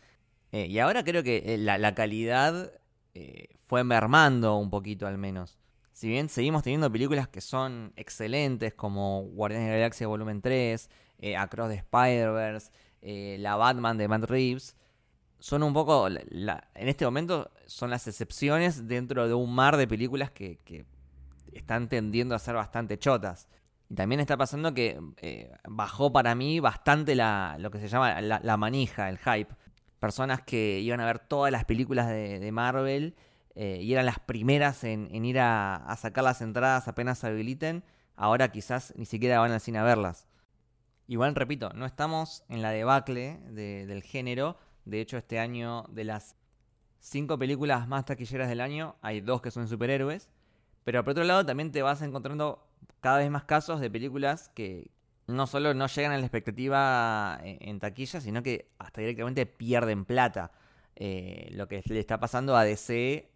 Eh, y ahora creo que eh, la, calidad fue mermando un poquito al menos. Si bien seguimos teniendo películas que son excelentes, como Guardianes de la Galaxia Volumen 3, eh, Across the Spider-Verse, eh, la Batman de Matt Reeves, son un poco, en este momento, son las excepciones dentro de un mar de películas que, que están tendiendo a ser bastante chotas. Y también está pasando que eh, bajó para mí bastante la, lo que se llama la, la manija, el hype. Personas que iban a ver todas las películas de, de Marvel eh, y eran las primeras en, ir a, sacar las entradas apenas se habiliten, ahora quizás ni siquiera van al cine a verlas. Igual, repito, no estamos en la debacle de- del género. De hecho, este año, de las cinco películas más taquilleras del año, hay dos que son superhéroes. Pero por otro lado, también te vas encontrando cada vez más casos de películas que no solo no llegan a la expectativa en, en taquilla, sino que hasta directamente pierden plata. Eh, lo que le está pasando a DC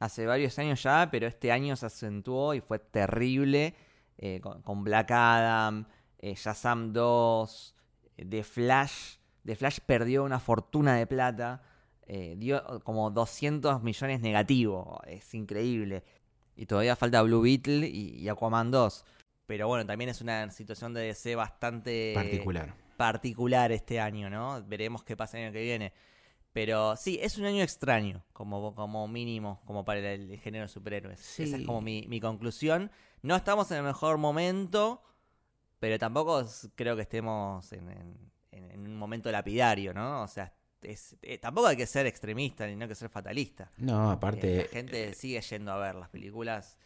hace varios años ya, pero este año se acentuó y fue terrible. eh, con, con Black Adam, eh, Shazam 2, eh, The Flash. The Flash perdió una fortuna de plata. eh, dio como 200 millones negativo. Es increíble. Y todavía falta Blue Beetle y, y Aquaman 2. Pero bueno, también es una situación de DC bastante Particular. particular este año, ¿no? Veremos qué pasa el año que viene. Pero sí, es un año extraño, como, como mínimo, como para el, el género de superhéroes. Sí. Esa es como mi, mi conclusión. No estamos en el mejor momento, pero tampoco creo que estemos en, en- un momento lapidario, ¿no? O sea, es- eh, tampoco hay que ser extremista ni no hay que ser fatalista. No, Eh, aparte, la gente sigue yendo a ver las películas.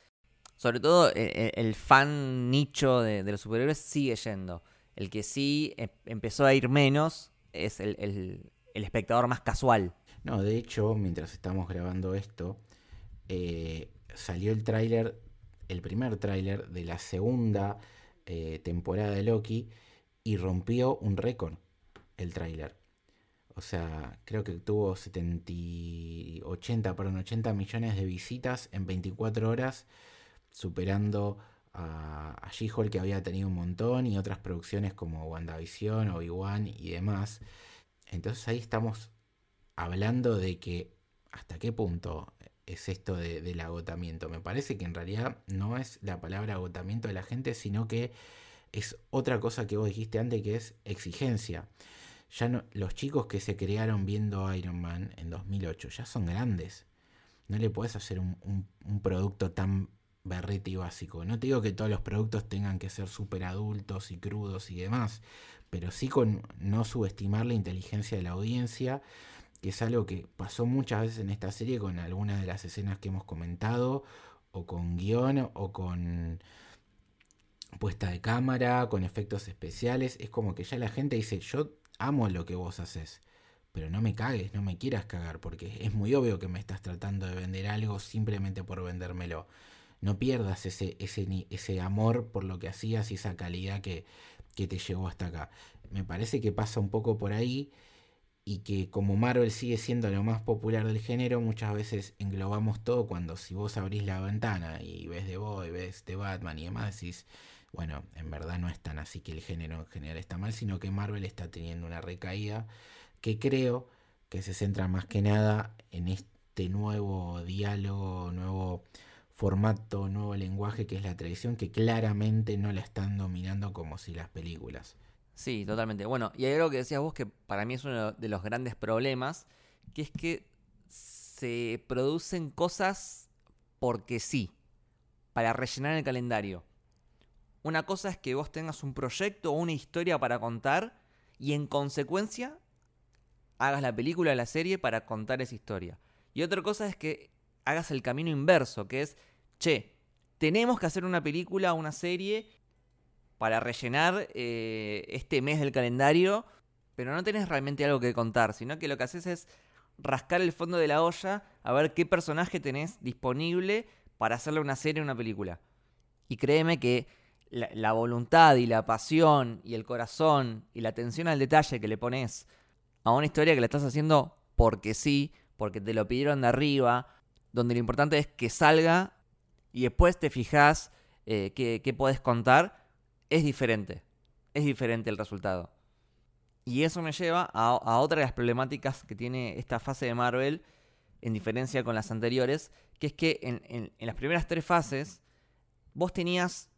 Sobre todo eh, eh, el fan nicho de, de los superhéroes sigue yendo. El que sí em- empezó a ir menos es el, el- el espectador más casual. No, de hecho, mientras estamos grabando esto, eh, salió el tráiler, el primer tráiler de la segunda eh, temporada de Loki y rompió un récord el tráiler. O sea, creo que tuvo 70, y- 80, perdón, 80 millones de visitas en 24 horas, superando a, a She-Hulk que había tenido un montón y otras producciones como WandaVision, Obi-Wan y demás. Entonces ahí estamos hablando de que hasta qué punto es esto de- del agotamiento. Me parece que en realidad no es la palabra agotamiento de la gente, sino que es otra cosa que vos dijiste antes, que es exigencia. Ya los chicos que se crearon viendo Iron Man en 2008 ya son grandes. No le puedes hacer un producto tan berrete básico. No te digo que todos los productos tengan que ser súper adultos y crudos y demás, pero sí con no subestimar la inteligencia de la audiencia, que es algo que pasó muchas veces en esta serie con algunas de las escenas que hemos comentado, o con guion, o con puesta de cámara, con efectos especiales. Es como que ya la gente dice, yo amo lo que vos haces, pero no me cagues, no me quieras cagar, porque es muy obvio que me estás tratando de vender algo simplemente por vendérmelo. No pierdas ese, ese, ese amor por lo que hacías y esa calidad que, que te llevó hasta acá. Me parece que pasa un poco por ahí y que como Marvel sigue siendo lo más popular del género, muchas veces englobamos todo cuando si vos abrís la ventana y ves The Boy, ves The Batman y demás, decís, bueno, en verdad no es tan así que el género en general está mal, sino que Marvel está teniendo una recaída que creo que se centra más que nada en este nuevo diálogo, nuevo formato, nuevo lenguaje que es la televisión, que claramente no la están dominando como si las películas. Sí, totalmente. Bueno, y hay algo que decías vos que para mí es uno de los grandes problemas, que es que se producen cosas porque sí. para rellenar el calendario. Una cosa es que vos tengas un proyecto o una historia para contar y en consecuencia hagas la película o la serie para contar esa historia. Y otra cosa es que hagas el camino inverso, que es, che, tenemos que hacer una película una serie para rellenar eh, este mes del calendario, pero no tenés realmente algo que contar, sino que lo que haces es rascar el fondo de la olla a ver qué personaje tenés disponible para hacerle una serie o una película. Y créeme que la, la, voluntad y la pasión y el corazón y la atención al detalle que le pones a una historia que la estás haciendo porque sí, porque te lo pidieron de arriba, donde lo importante es que salga y después te fijas eh, qué, podés contar, es diferente. Es diferente el resultado. Y eso me lleva a, otra de las problemáticas que tiene esta fase de Marvel, en diferencia con las anteriores, que es que en, las primeras tres fases vos tenías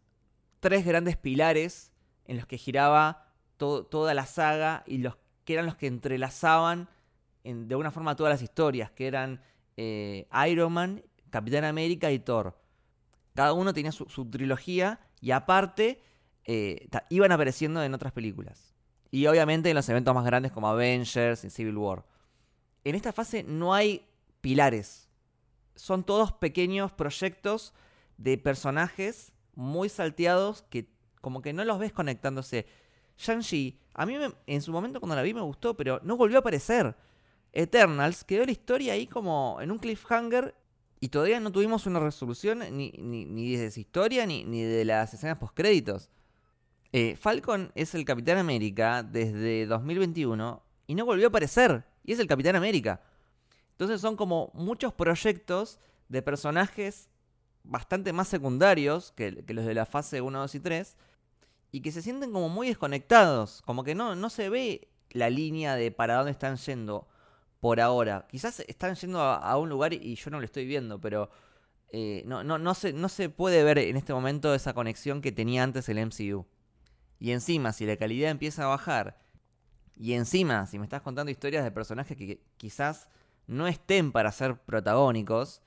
tres grandes pilares en los que giraba toda la saga y los que eran los que entrelazaban de alguna forma todas las historias, que eran eh, Iron Man, Capitán América y Thor. Cada uno tenía su, trilogía y aparte eh, iban apareciendo en otras películas. Y obviamente en los eventos más grandes como Avengers y Civil War. En esta fase no hay pilares. Son todos pequeños proyectos de personajes muy salteados que como que no los ves conectándose. Shang-Chi, a mí en su momento cuando la vi me gustó, pero no volvió a aparecer. Eternals quedó la historia ahí como en un cliffhanger y todavía no tuvimos una resolución ni, ni, de esa historia ni, ni de las escenas postcréditos. Eh, Falcon es el Capitán América desde 2021 y no volvió a aparecer. Y es el Capitán América. Entonces son como muchos proyectos de personajes bastante más secundarios que, que, los de la fase 1, 2 y 3. Y que se sienten como muy desconectados. Como que no, no se ve la línea de para dónde están yendo por ahora. Quizás están yendo a, un lugar y yo no lo estoy viendo, pero eh, no, no, no, se, no se puede ver en este momento esa conexión que tenía antes el MCU. Y encima, si la calidad empieza a bajar, y encima, si me estás contando historias de personajes que quizás no estén para ser protagónicos,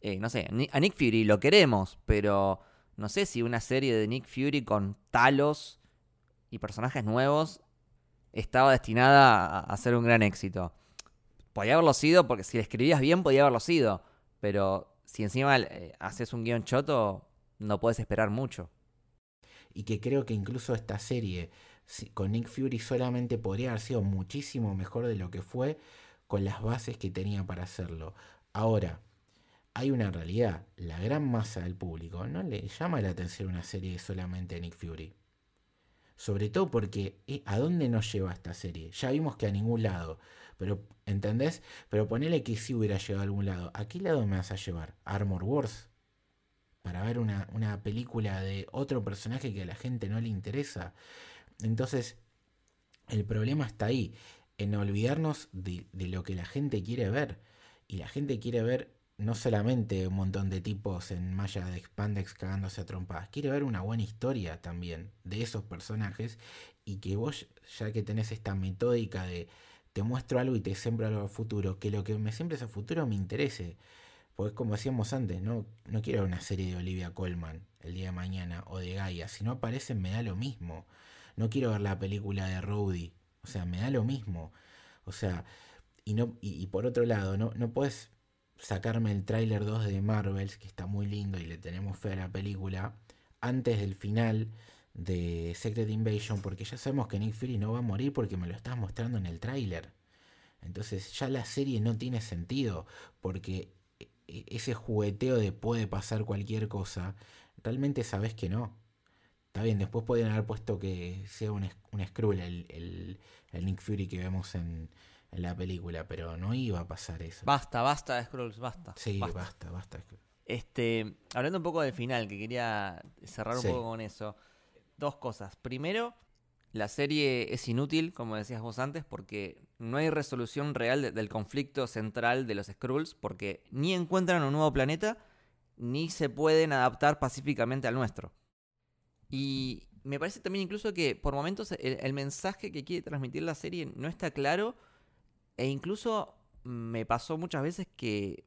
eh, no sé, a Nick Fury lo queremos, pero no sé si una serie de Nick Fury con talos y personajes nuevos estaba destinada a ser un gran éxito podía haberlo sido, porque si le escribías bien, podía haberlo sido. Pero si encima eh, haces un guion choto, no puedes esperar mucho. Y que creo que incluso esta serie con Nick Fury solamente podría haber sido muchísimo mejor de lo que fue con las bases que tenía para hacerlo. Ahora, hay una realidad, la gran masa del público no le llama la atención una serie solamente de Nick Fury. Sobre todo porque, eh, ¿a dónde nos lleva esta serie? Ya vimos que a ningún lado. Pero, ¿entendés? Pero ponele que sí hubiera llegado a algún lado. ¿A qué lado me vas a llevar? ¿Armor Wars? Para ver una, película de otro personaje que a la gente no le interesa. Entonces, el problema está ahí, en olvidarnos de, de lo que la gente quiere ver. Y la gente quiere ver no solamente un montón de tipos en malla de expandex cagándose a trompadas, quiere ver una buena historia también de esos personajes y que vos, ya que tenés esta metódica de te muestro algo y te siembro algo a futuro, que lo que me siembres a futuro me interese. Porque como decíamos antes, no, no quiero una serie de Olivia Colman el día de mañana o de Gaia. Si no aparecen me da lo mismo. No quiero ver la película de Rowdy. O sea, me da lo mismo. O sea, y, no, y, por otro lado, no, no puedes sacarme el tráiler 2 de Marvels, que está muy lindo y le tenemos fe a la película, antes del final de Secret Invasion porque ya sabemos que Nick Fury no va a morir porque me lo estás mostrando en el tráiler. Entonces ya la serie no tiene sentido porque e, e, ese jugueteo de puede pasar cualquier cosa, realmente sabes que no. Está bien, después pueden haber puesto que sea un, un Skrull el, Nick Fury que vemos en, la película, pero no iba a pasar eso. Basta, basta Skrulls, basta. Sí, basta, basta. Este, hablando un poco del final, que quería cerrar un poco con eso dos cosas. Primero, la serie es inútil, como decías vos antes, porque no hay resolución real del conflicto central de los Skrulls, porque ni encuentran un nuevo planeta, ni se pueden adaptar pacíficamente al nuestro. Y me parece también incluso que por momentos el, mensaje que quiere transmitir la serie no está claro, e incluso me pasó muchas veces que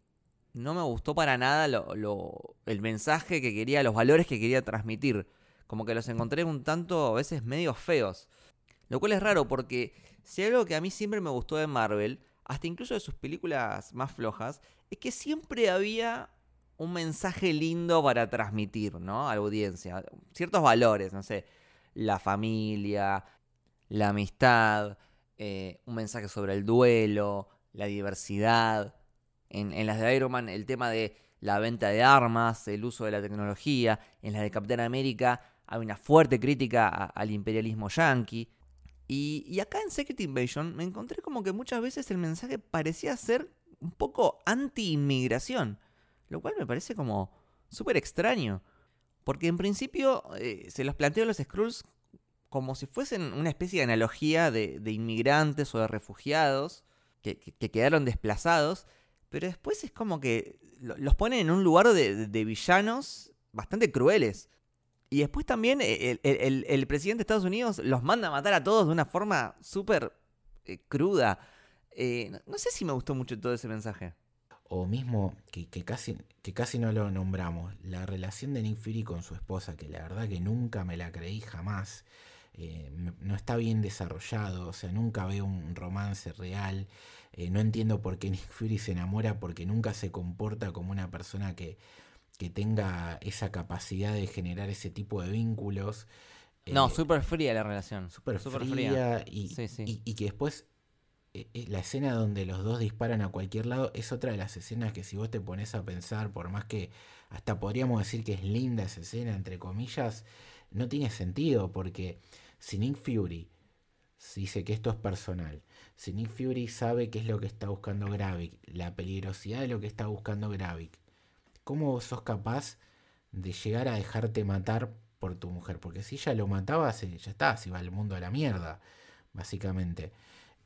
no me gustó para nada lo, el mensaje que quería, los valores que quería transmitir. Como que los encontré un tanto a veces medio feos. Lo cual es raro porque si algo que a mí siempre me gustó de Marvel, hasta incluso de sus películas más flojas, es que siempre había un mensaje lindo para transmitir, ¿no? A la audiencia. Ciertos valores, no sé, la familia, la amistad, eh, un mensaje sobre el duelo, la diversidad. En, las de Iron Man, el tema de la venta de armas, el uso de la tecnología. En las de Capitán América hay una fuerte crítica al imperialismo yanqui. Y, acá en Secret Invasion me encontré como que muchas veces el mensaje parecía ser un poco anti-inmigración. Lo cual me parece como súper extraño. Porque en principio eh, se los planteó a los Skrulls como si fuesen una especie de analogía de, inmigrantes o de refugiados que, quedaron desplazados. Pero después es como que los ponen en un lugar de, villanos bastante crueles. Y después también el, presidente de Estados Unidos los manda a matar a todos de una forma súper eh, cruda. Eh, no sé si me gustó mucho todo ese mensaje. O mismo, que, casi, que casi no lo nombramos, la relación de Nick Fury con su esposa, que la verdad que nunca me la creí jamás. Eh, no está bien desarrollado, o sea, nunca veo un romance real. Eh, no entiendo por qué Nick Fury se enamora porque nunca se comporta como una persona que, que tenga esa capacidad de generar ese tipo de vínculos. No, eh, súper fría la relación. Súper fría, Y, y, que después la escena donde los dos disparan a cualquier lado es otra de las escenas que si vos te pones a pensar, por más que hasta podríamos decir que es linda esa escena, entre comillas, no tiene sentido porque si Nick Fury dice que esto es personal, si Fury sabe qué es lo que está buscando Gravik, la peligrosidad de lo que está buscando Gravik, ¿cómo sos capaz de llegar a dejarte matar por tu mujer? Porque si ya lo mataba, ya está, si va al mundo a la mierda, básicamente.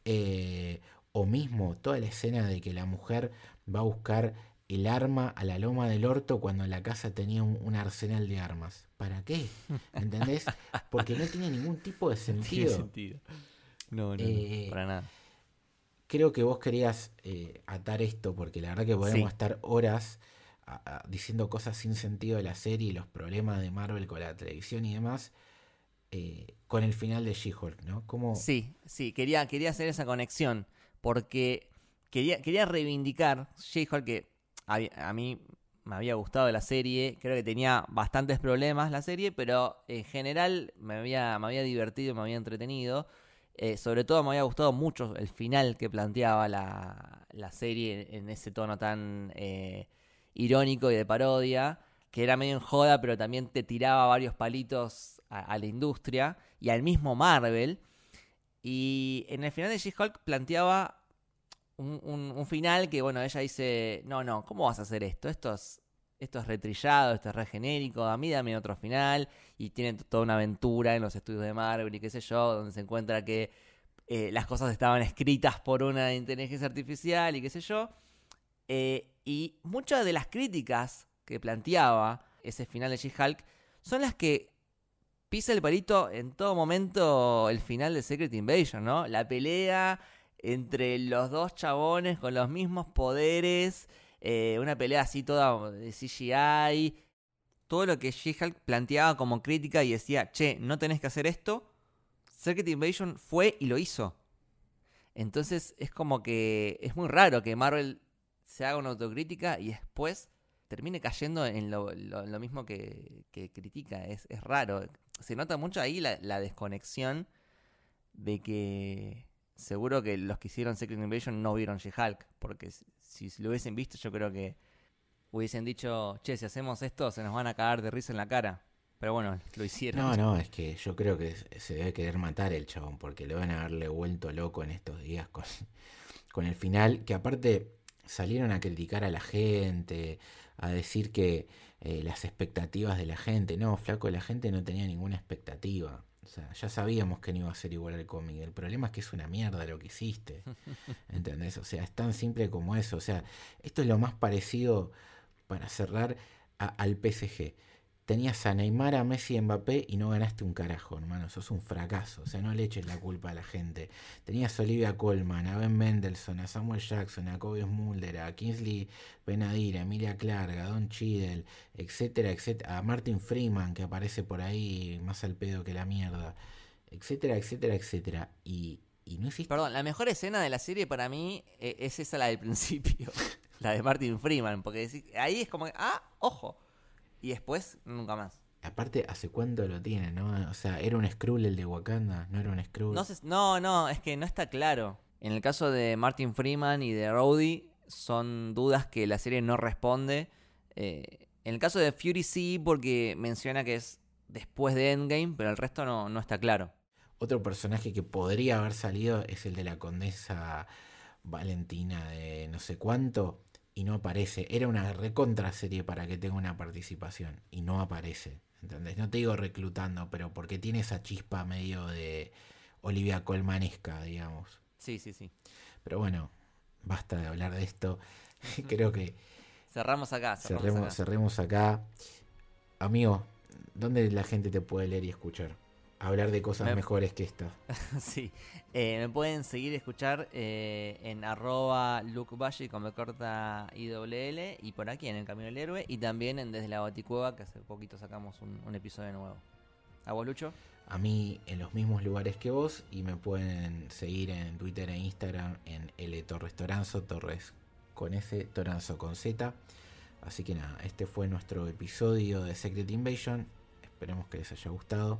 Eh, o mismo toda la escena de que la mujer va a buscar el arma a la loma del orto cuando la casa tenía un, arsenal de armas. ¿Para qué? ¿Entendés? Porque no tiene ningún tipo de sentido. No sentido. No, no, eh, para nada. Creo que vos querías eh, atar esto porque la verdad que podemos estar horas diciendo cosas sin sentido de la serie y los problemas de Marvel con la televisión y demás. Eh, con el final de She-Hulk, ¿no? ¿Cómo... Sí, sí, quería, quería hacer esa conexión porque quería, quería reivindicar She-Hulk que a, mí me había gustado la serie, creo que tenía bastantes problemas la serie, pero en general me había, me había divertido, me había entretenido. Eh, sobre todo me había gustado mucho el final que planteaba la, serie en ese tono tan eh, irónico y de parodia, que era medio en joda, pero también te tiraba varios palitos a, la industria y al mismo Marvel. Y en el final de She-Hulk planteaba un, final que, bueno, ella dice, no, no, ¿cómo vas a hacer esto? Esto es, esto es retrillado, esto es regenérico, a mí dame otro final. Y tienen toda una aventura en los estudios de Marvel y qué sé yo, donde se encuentra que eh, las cosas estaban escritas por una inteligencia artificial y qué sé yo. Eh, y muchas de las críticas que planteaba ese final de She-Hulk son las que pisa el palito en todo momento el final de Secret Invasion, ¿no? La pelea entre los dos chabones con los mismos poderes, eh, una pelea así toda de CGI, todo lo que She-Hulk planteaba como crítica y decía, che, no tenés que hacer esto, Secret Invasion fue y lo hizo. Entonces es como que es muy raro que Marvel se haga una autocrítica y después termine cayendo en lo, mismo que, critica. Es, raro. Se nota mucho ahí la desconexión de que seguro que los que hicieron Secret Invasion no vieron She-Hulk, porque si, lo hubiesen visto yo creo que hubiesen dicho, che, si hacemos esto se nos van a cagar de risa en la cara. Pero bueno, lo hicieron. No, no, es que yo creo que se debe querer matar el chabón, porque le van a haberle vuelto loco en estos días con, con el final, que aparte salieron a criticar a la gente, a decir que eh, las expectativas de la gente, no, flaco, la gente no tenía ninguna expectativa. O sea, ya sabíamos que no iba a ser igual al cómic. El problema es que es una mierda lo que hiciste. ¿Entendés? O sea, es tan simple como eso. O sea, esto es lo más parecido, para cerrar, al PSG. Tenías a Neymar, a Messi y Mbappé y no ganaste un carajo, hermano. Sos un fracaso. O sea, no le eches la culpa a la gente. Tenías a Olivia Colman, a Ben Mendelssohn, a Samuel Jackson, a Kobe Mulder, a Kingsley Benadir, a Emilia Clark, a Don Cheadle, etcétera, etcétera. A Martin Freeman, que aparece por ahí más al pedo que la mierda. Etcétera, etcétera, etcétera. Y, y no existe. Perdón, la mejor escena de la serie para mí eh, es esa, la del principio. la de Martin Freeman. Porque ahí es como, ah, ojo y después nunca más. Aparte, ¿hace cuánto lo tiene, no? O sea, ¿era un Skrull el de Wakanda? ¿No era un Skrull? No, no, no, es que no está claro. En el caso de Martin Freeman y de Rhodey, son dudas que la serie no responde. Eh, en el caso de Fury sí, porque menciona que es después de Endgame, pero el resto no, no está claro. Otro personaje que podría haber salido es el de la condesa Valentina de no sé cuánto, y no aparece. Era una recontra serie para que tenga una participación y no aparece. ¿Entendés? No te digo reclutando, pero porque tiene esa chispa medio de Olivia Colmanesca, digamos. Sí, sí, sí. Pero bueno, basta de hablar de esto. Creo que. Cerramos acá. Cerremos, acá. cerremos acá. Amigo, ¿dónde la gente te puede leer y escuchar? Hablar de cosas mejores que esta. sí, eh, me pueden seguir escuchar eh, en arroba Luke Valle con me corta IWL y por aquí en el Camino del Héroe y también en Desde la Baticueva que hace poquito sacamos un, episodio nuevo. ¿A vos, Lucho? A mí en los mismos lugares que vos y me pueden seguir en Twitter e Instagram en L Torres Toranzo, Torres con S, Toranzo con Z. Así que nada, este fue nuestro episodio de Secret Invasion. Esperemos que les haya gustado.